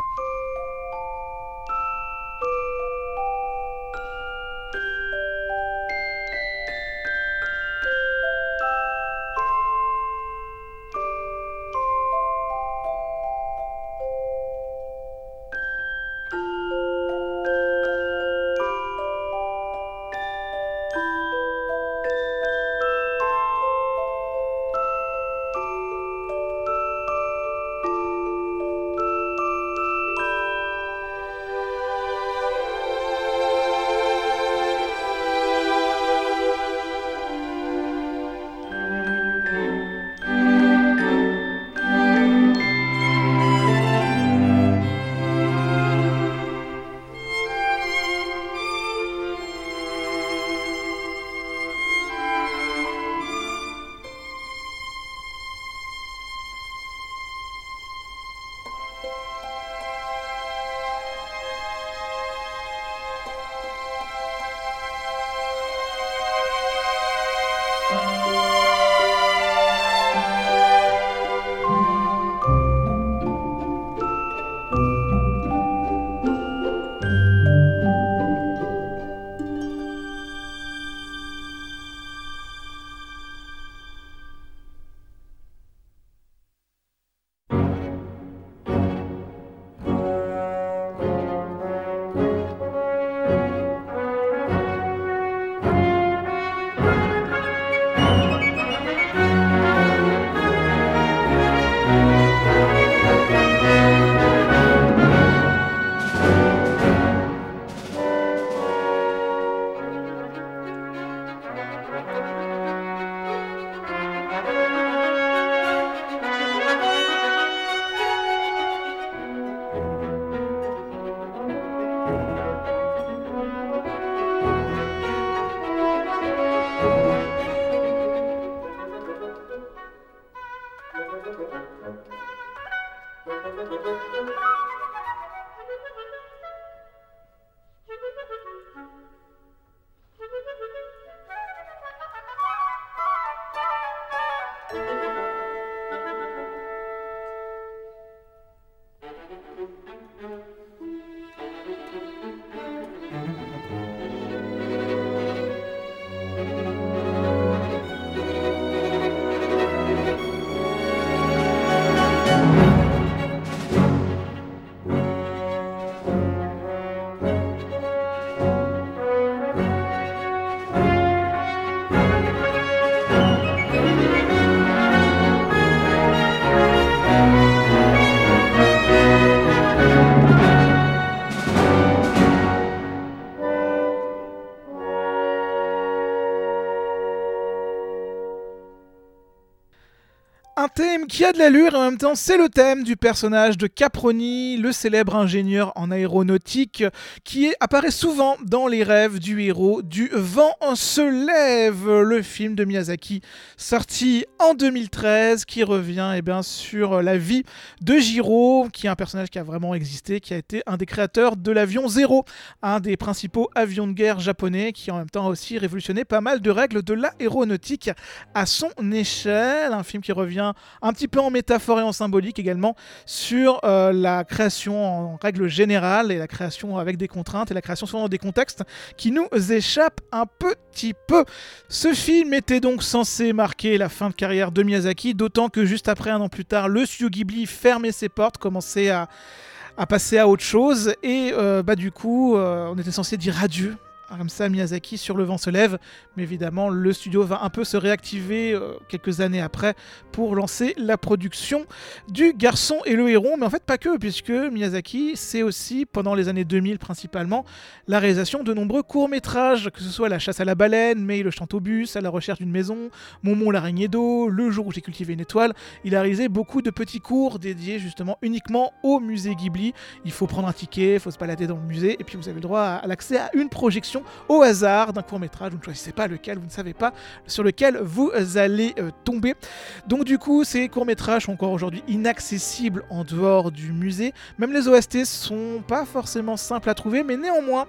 qui a de l'allure et en même temps c'est le thème du personnage de Caproni, le célèbre ingénieur en aéronautique qui apparaît souvent dans les rêves du héros du Vent se lève, le film de Miyazaki sorti en 2013 qui revient eh bien, sur la vie de Jiro qui est un personnage qui a vraiment existé, qui a été un des créateurs de l'avion Zero, un des principaux avions de guerre japonais qui en même temps a aussi révolutionné pas mal de règles de l'aéronautique à son échelle, un film qui revient petit peu en métaphore et en symbolique également sur euh, la création en règle générale et la création avec des contraintes et la création souvent dans des contextes qui nous échappent un petit peu. Ce film était donc censé marquer la fin de carrière de Miyazaki, d'autant que juste après, un an plus tard, le studio Ghibli fermait ses portes, commençait à, à passer à autre chose, et euh, bah du coup, euh, on était censé dire adieu ça, Miyazaki sur Le vent se lève, mais évidemment le studio va un peu se réactiver euh, quelques années après pour lancer la production du Garçon et le Héron, mais en fait pas que, puisque Miyazaki c'est aussi pendant les années 2000 principalement la réalisation de nombreux courts-métrages, que ce soit La chasse à la baleine, Mais le chant au bus, À la recherche d'une maison, Momon l'araignée d'eau, Le jour où j'ai cultivé une étoile, il a réalisé beaucoup de petits cours dédiés justement uniquement au musée Ghibli. Il faut prendre un ticket, il faut se balader dans le musée, et puis vous avez le droit à l'accès à une projection au hasard d'un court métrage. Vous ne choisissez pas lequel, vous ne savez pas sur lequel vous allez euh, tomber. Donc du coup, ces courts métrages sont encore aujourd'hui inaccessibles en dehors du musée. Même les OST sont pas forcément simples à trouver, mais néanmoins,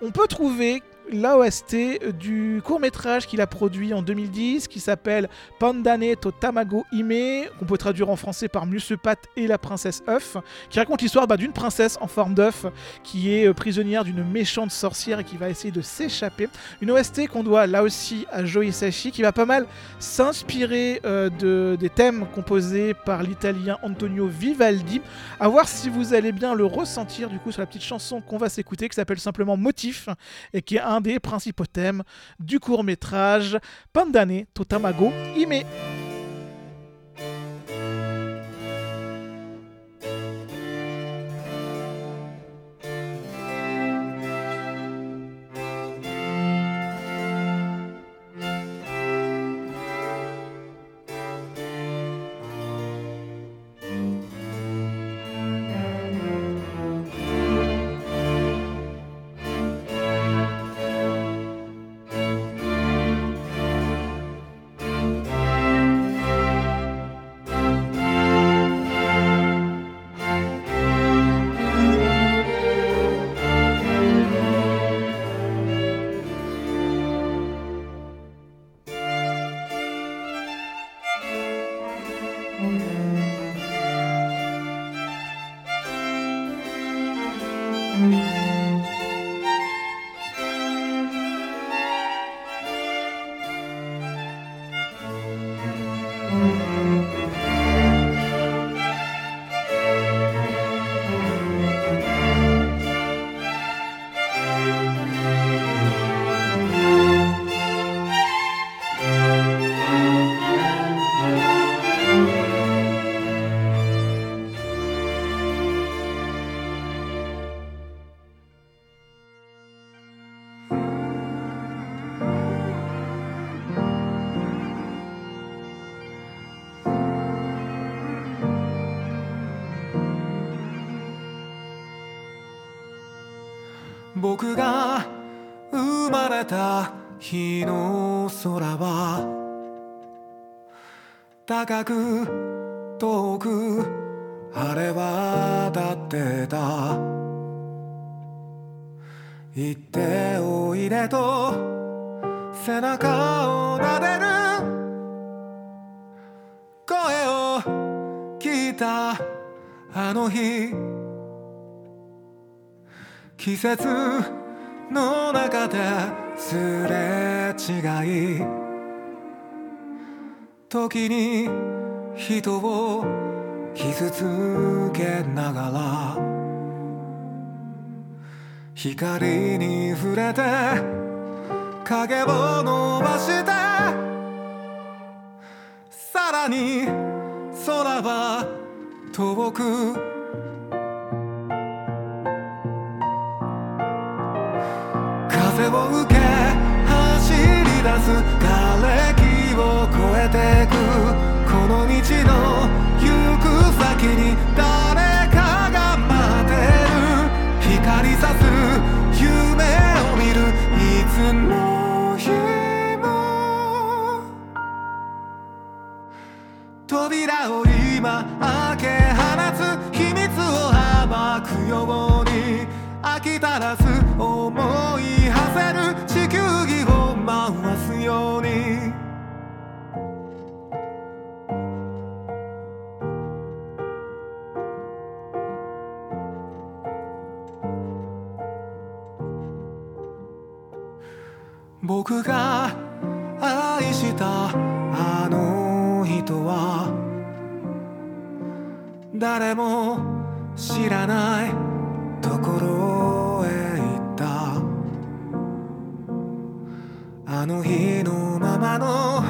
on peut trouver l'OST du court métrage qu'il a produit en 2010 qui s'appelle Pandane to Tamago Hime, qu'on peut traduire en français par Monsieur Pat et la princesse œuf, qui raconte l'histoire bah, d'une princesse en forme d'œuf qui est euh, prisonnière d'une méchante sorcière et qui va essayer de s'échapper. Une OST qu'on doit là aussi à Joe Hisaishi qui va pas mal s'inspirer euh, de, des thèmes composés par l'italien Antonio Vivaldi. À voir si vous allez bien le ressentir du coup sur la petite chanson qu'on va s'écouter qui s'appelle simplement Motif et qui est un des principaux thèmes du court métrage Pandane Totamago Ime.「高く遠く晴れ渡ってた」「行っておいでと背中を撫でる」「声を聞いたあの日」季節の中ですれ違い。時に人を傷つけながら光に触れて影を伸ばしてさらに空は遠く。風を受け走り出す瓦礫を越えての道の行く先に誰かが待ってる。光さす夢を見る。いつの日も。扉を今開け放つ。秘密を暴くように。飽き足らず思い馳せる。地球儀を回すように。僕が愛したあの人は誰も知らないところへ行った。あの日のままの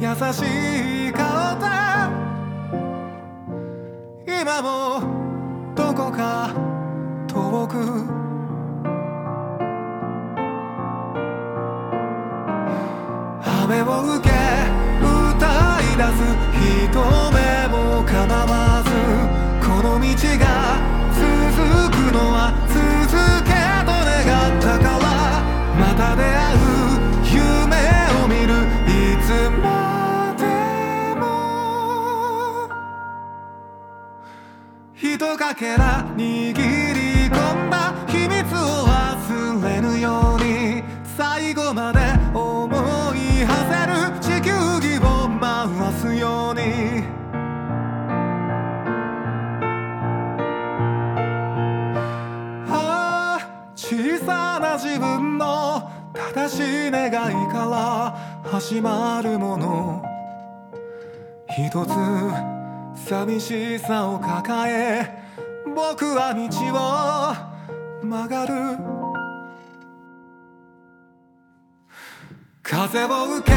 優しい顔で今もどこか遠く雨を受け歌い出す人目も構わずこの道が続くのは続けと願ったからまた出会う夢を見るいつまでもひとかけら握り始まるもの。一つ寂しさを抱え僕は道を曲がる。風を受け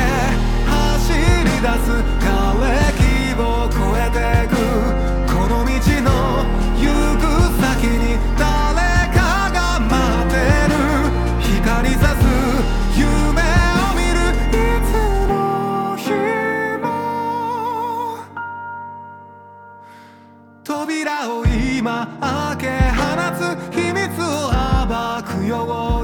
走り出す。枯れ木を越えてく。この道の行く先に今開け放つ秘密を暴くよ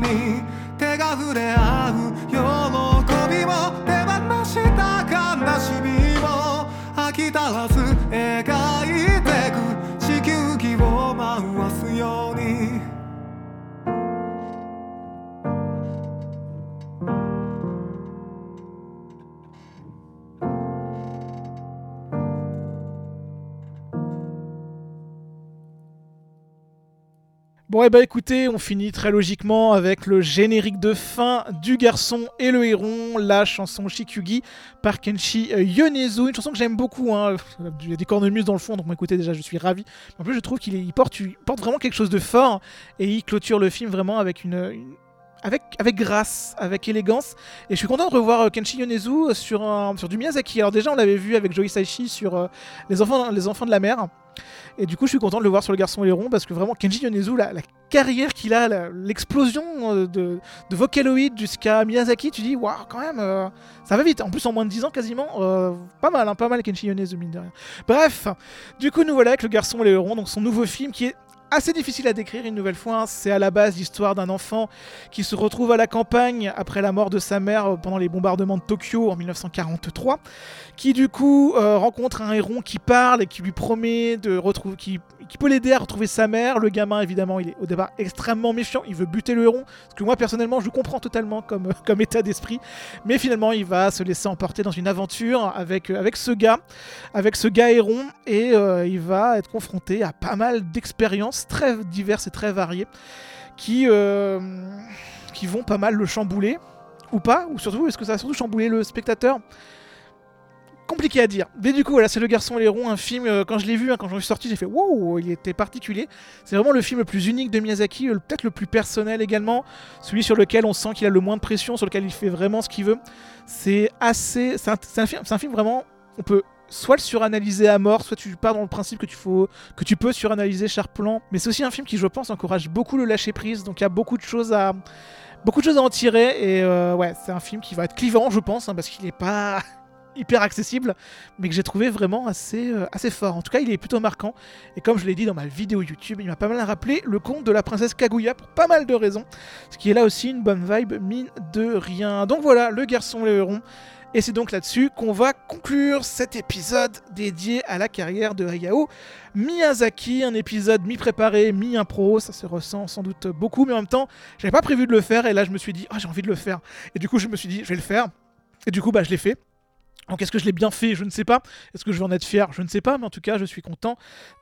Bon, et bah écoutez, on finit très logiquement avec le générique de fin du garçon et le héron, la chanson Shikugi par Kenshi Yonezu, une chanson que j'aime beaucoup. Hein. Il y a des cornemuses dans le fond, donc écoutez, déjà, je suis ravi. En plus, je trouve qu'il porte, vraiment quelque chose de fort et il clôture le film vraiment avec une- Avec, grâce, avec élégance. Et je suis content de revoir euh, Kenshi Yonezu sur, un- sur du Miyazaki. Alors déjà, on l'avait vu avec Joey Saishi sur euh, les, enfants, les Enfants de la Mer. Et du coup, je suis content de le voir sur le garçon et l'héron parce que vraiment, Kenji Yonezu, la, carrière qu'il a, l'explosion euh, de, de Vocaloid jusqu'à Miyazaki, tu dis, waouh, quand même, euh, ça va vite. En plus, en moins de 10 ans quasiment, euh, pas mal, hein, pas mal Kenji Yonezu, mine de rien. Bref, du coup, nous voilà avec le garçon et le héron, donc son nouveau film qui est assez difficile à décrire une nouvelle fois. hein. C'est à la base l'histoire d'un enfant qui se retrouve à la campagne après la mort de sa mère euh, pendant les bombardements de Tokyo en 1943 qui du coup euh, rencontre un héron qui parle et qui lui promet de retrouver, qui, qui peut l'aider à retrouver sa mère. Le gamin, évidemment, il est au départ extrêmement méfiant, il veut buter le héron, ce que moi personnellement je comprends totalement comme, <laughs> comme état d'esprit. Mais finalement, il va se laisser emporter dans une aventure avec, avec ce gars, avec ce gars héron, et euh, il va être confronté à pas mal d'expériences très diverses et très variées qui, euh, qui vont pas mal le chambouler. Ou pas, ou surtout, est-ce que ça va surtout chambouler le spectateur? Compliqué à dire. Mais du coup, voilà, c'est Le Garçon et l'Héron, un film, euh, quand je l'ai vu, hein, quand j'en suis sorti, j'ai fait wow, il était particulier. C'est vraiment le film le plus unique de Miyazaki, euh, peut-être le plus personnel également, celui sur lequel on sent qu'il a le moins de pression, sur lequel il fait vraiment ce qu'il veut. C'est assez. C'est un film vraiment. On peut soit le suranalyser à mort, soit tu pars dans le principe que tu, faut, que tu peux suranalyser chaque. Mais c'est aussi un film qui, je pense, encourage beaucoup le lâcher prise, donc il y a beaucoup de choses à. Beaucoup de choses à en tirer et euh, ouais, c'est un film qui va être clivant, je pense, hein, parce qu'il est pas, <laughs> hyper accessible, mais que j'ai trouvé vraiment assez, euh, assez fort. En tout cas, il est plutôt marquant. Et comme je l'ai dit dans ma vidéo YouTube, il m'a pas mal rappelé le conte de la princesse Kaguya pour pas mal de raisons. Ce qui est là aussi une bonne vibe, mine de rien. Donc voilà, le garçon le héron. Et c'est donc là-dessus qu'on va conclure cet épisode dédié à la carrière de Hayao Miyazaki. Un épisode mi-préparé, mi-impro. Ça se ressent sans doute beaucoup, mais en même temps, j'avais pas prévu de le faire. Et là, je me suis dit, ah, j'ai envie de le faire. Et du coup, je me suis dit, je vais le faire. Et du coup, bah, je l'ai fait. Donc est-ce que je l'ai bien fait? Je ne sais pas. Est-ce que je vais en être fier? Je ne sais pas. Mais en tout cas, je suis content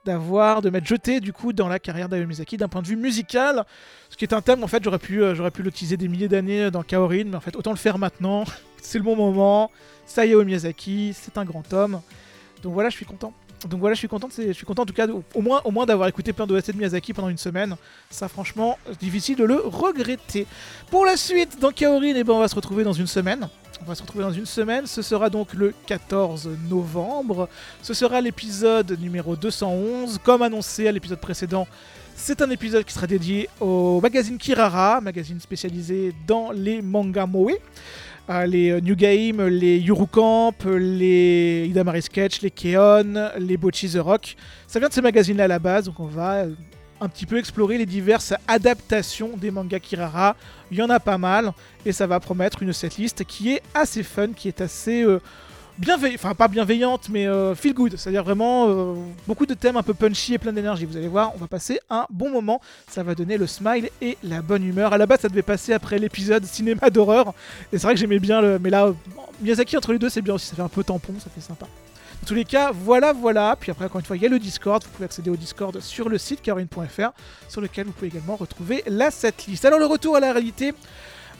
d'avoir, de m'être jeté du coup dans la carrière d'Hayao Miyazaki d'un point de vue musical. Ce qui est un thème, en fait, j'aurais pu, euh, l'utiliser des milliers d'années dans Kaorin, mais en fait, autant le faire maintenant. <laughs> c'est le bon moment. C'est Hayao Miyazaki, c'est un grand homme. Donc voilà, je suis content. Donc voilà, je suis content, je suis content en tout cas, au moins, au moins d'avoir écouté plein d'OST de Miyazaki pendant une semaine. Ça, franchement, difficile de le regretter. Pour la suite, dans Kaorin, eh ben, on va se retrouver dans une semaine. On va se retrouver dans une semaine. Ce sera donc le 14 novembre. Ce sera l'épisode numéro 211. Comme annoncé à l'épisode précédent, c'est un épisode qui sera dédié au magazine Kirara, magazine spécialisé dans les mangas moe. Euh, les euh, New Game, les Yurukamp, les Idamari Sketch, les Keon, les Bochi The Rock. Ça vient de ces magazines-là à la base, donc on va euh, un petit peu explorer les diverses adaptations des mangas Kirara. Il y en a pas mal, et ça va promettre une setlist qui est assez fun, qui est assez euh, bienveillante, enfin pas bienveillante, mais euh, feel good. C'est-à-dire vraiment euh, beaucoup de thèmes un peu punchy et plein d'énergie. Vous allez voir, on va passer un bon moment. Ça va donner le smile et la bonne humeur. À la base, ça devait passer après l'épisode cinéma d'horreur, et c'est vrai que j'aimais bien le. Mais là, Miyazaki entre les deux, c'est bien aussi. Ça fait un peu tampon, ça fait sympa. Dans tous les cas, voilà, voilà. Puis après, encore une fois, il y a le Discord. Vous pouvez accéder au Discord sur le site caroline.fr, sur lequel vous pouvez également retrouver la setlist. Alors, le retour à la réalité.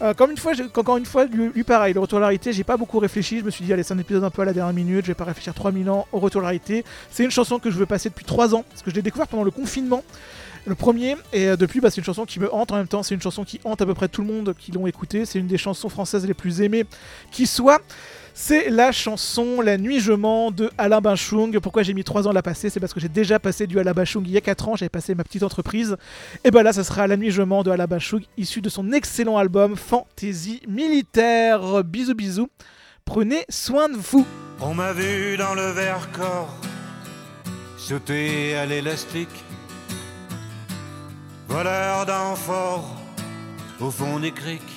euh, comme une fois, encore une fois, lui, pareil, le retour à la réalité, j'ai pas beaucoup réfléchi. Je me suis dit, allez, c'est un épisode un peu à la dernière minute, je vais pas réfléchir 3000 ans au retour à la réalité. C'est une chanson que je veux passer depuis 3 ans, parce que je l'ai découvert pendant le confinement. Le premier, et euh, depuis, bah, c'est une chanson qui me hante en même temps. C'est une chanson qui hante à peu près tout le monde qui l'ont écoutée. C'est une des chansons françaises les plus aimées qui soit. C'est la chanson La nuit je mens de Alain Bachung. Pourquoi j'ai mis 3 ans à la passer? C'est parce que j'ai déjà passé du Alain Bachung il y a 4 ans. J'avais passé ma petite entreprise. Et ben là, ça sera La nuit je mens de Alain Bachung, issu de son excellent album Fantasy Militaire. Bisous, bisous. Prenez soin de vous. On m'a vu dans le Vercors sauter à l'élastique, voleur d'amphores au fond des criques.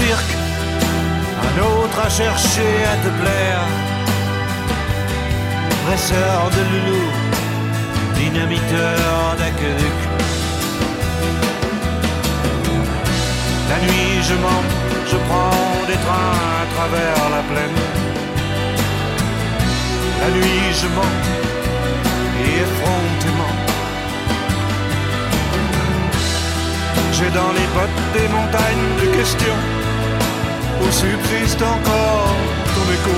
Un autre à chercher à te plaire. Presseur de loulou, dynamiteur d'aqueduc. La nuit, je mens, je prends des trains à travers la plaine. La nuit, je mens, et effrontément. J'ai dans les bottes des montagnes de questions où subsiste encore ton écho.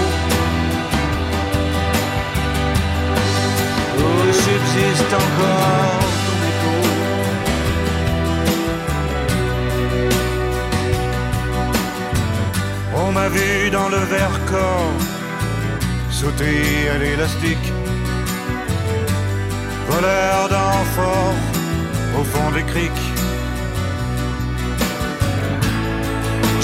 subsiste encore ton écho. On m'a vu dans le verre corps sauter à l'élastique, voleur d'enfort au fond des criques.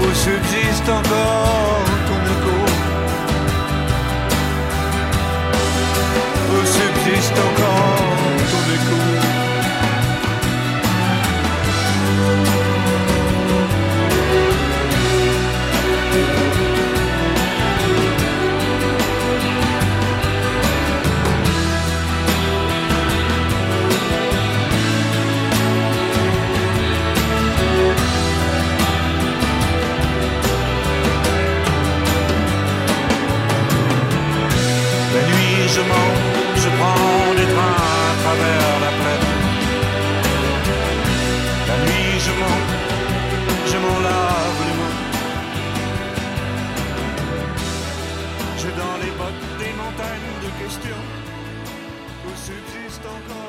où subsiste encore ton écho. Où subsiste encore je je prends des trains à travers la plaine. La nuit je mens, je m'en lave les mains. J'ai dans les bottes des montagnes de questions où subsiste encore.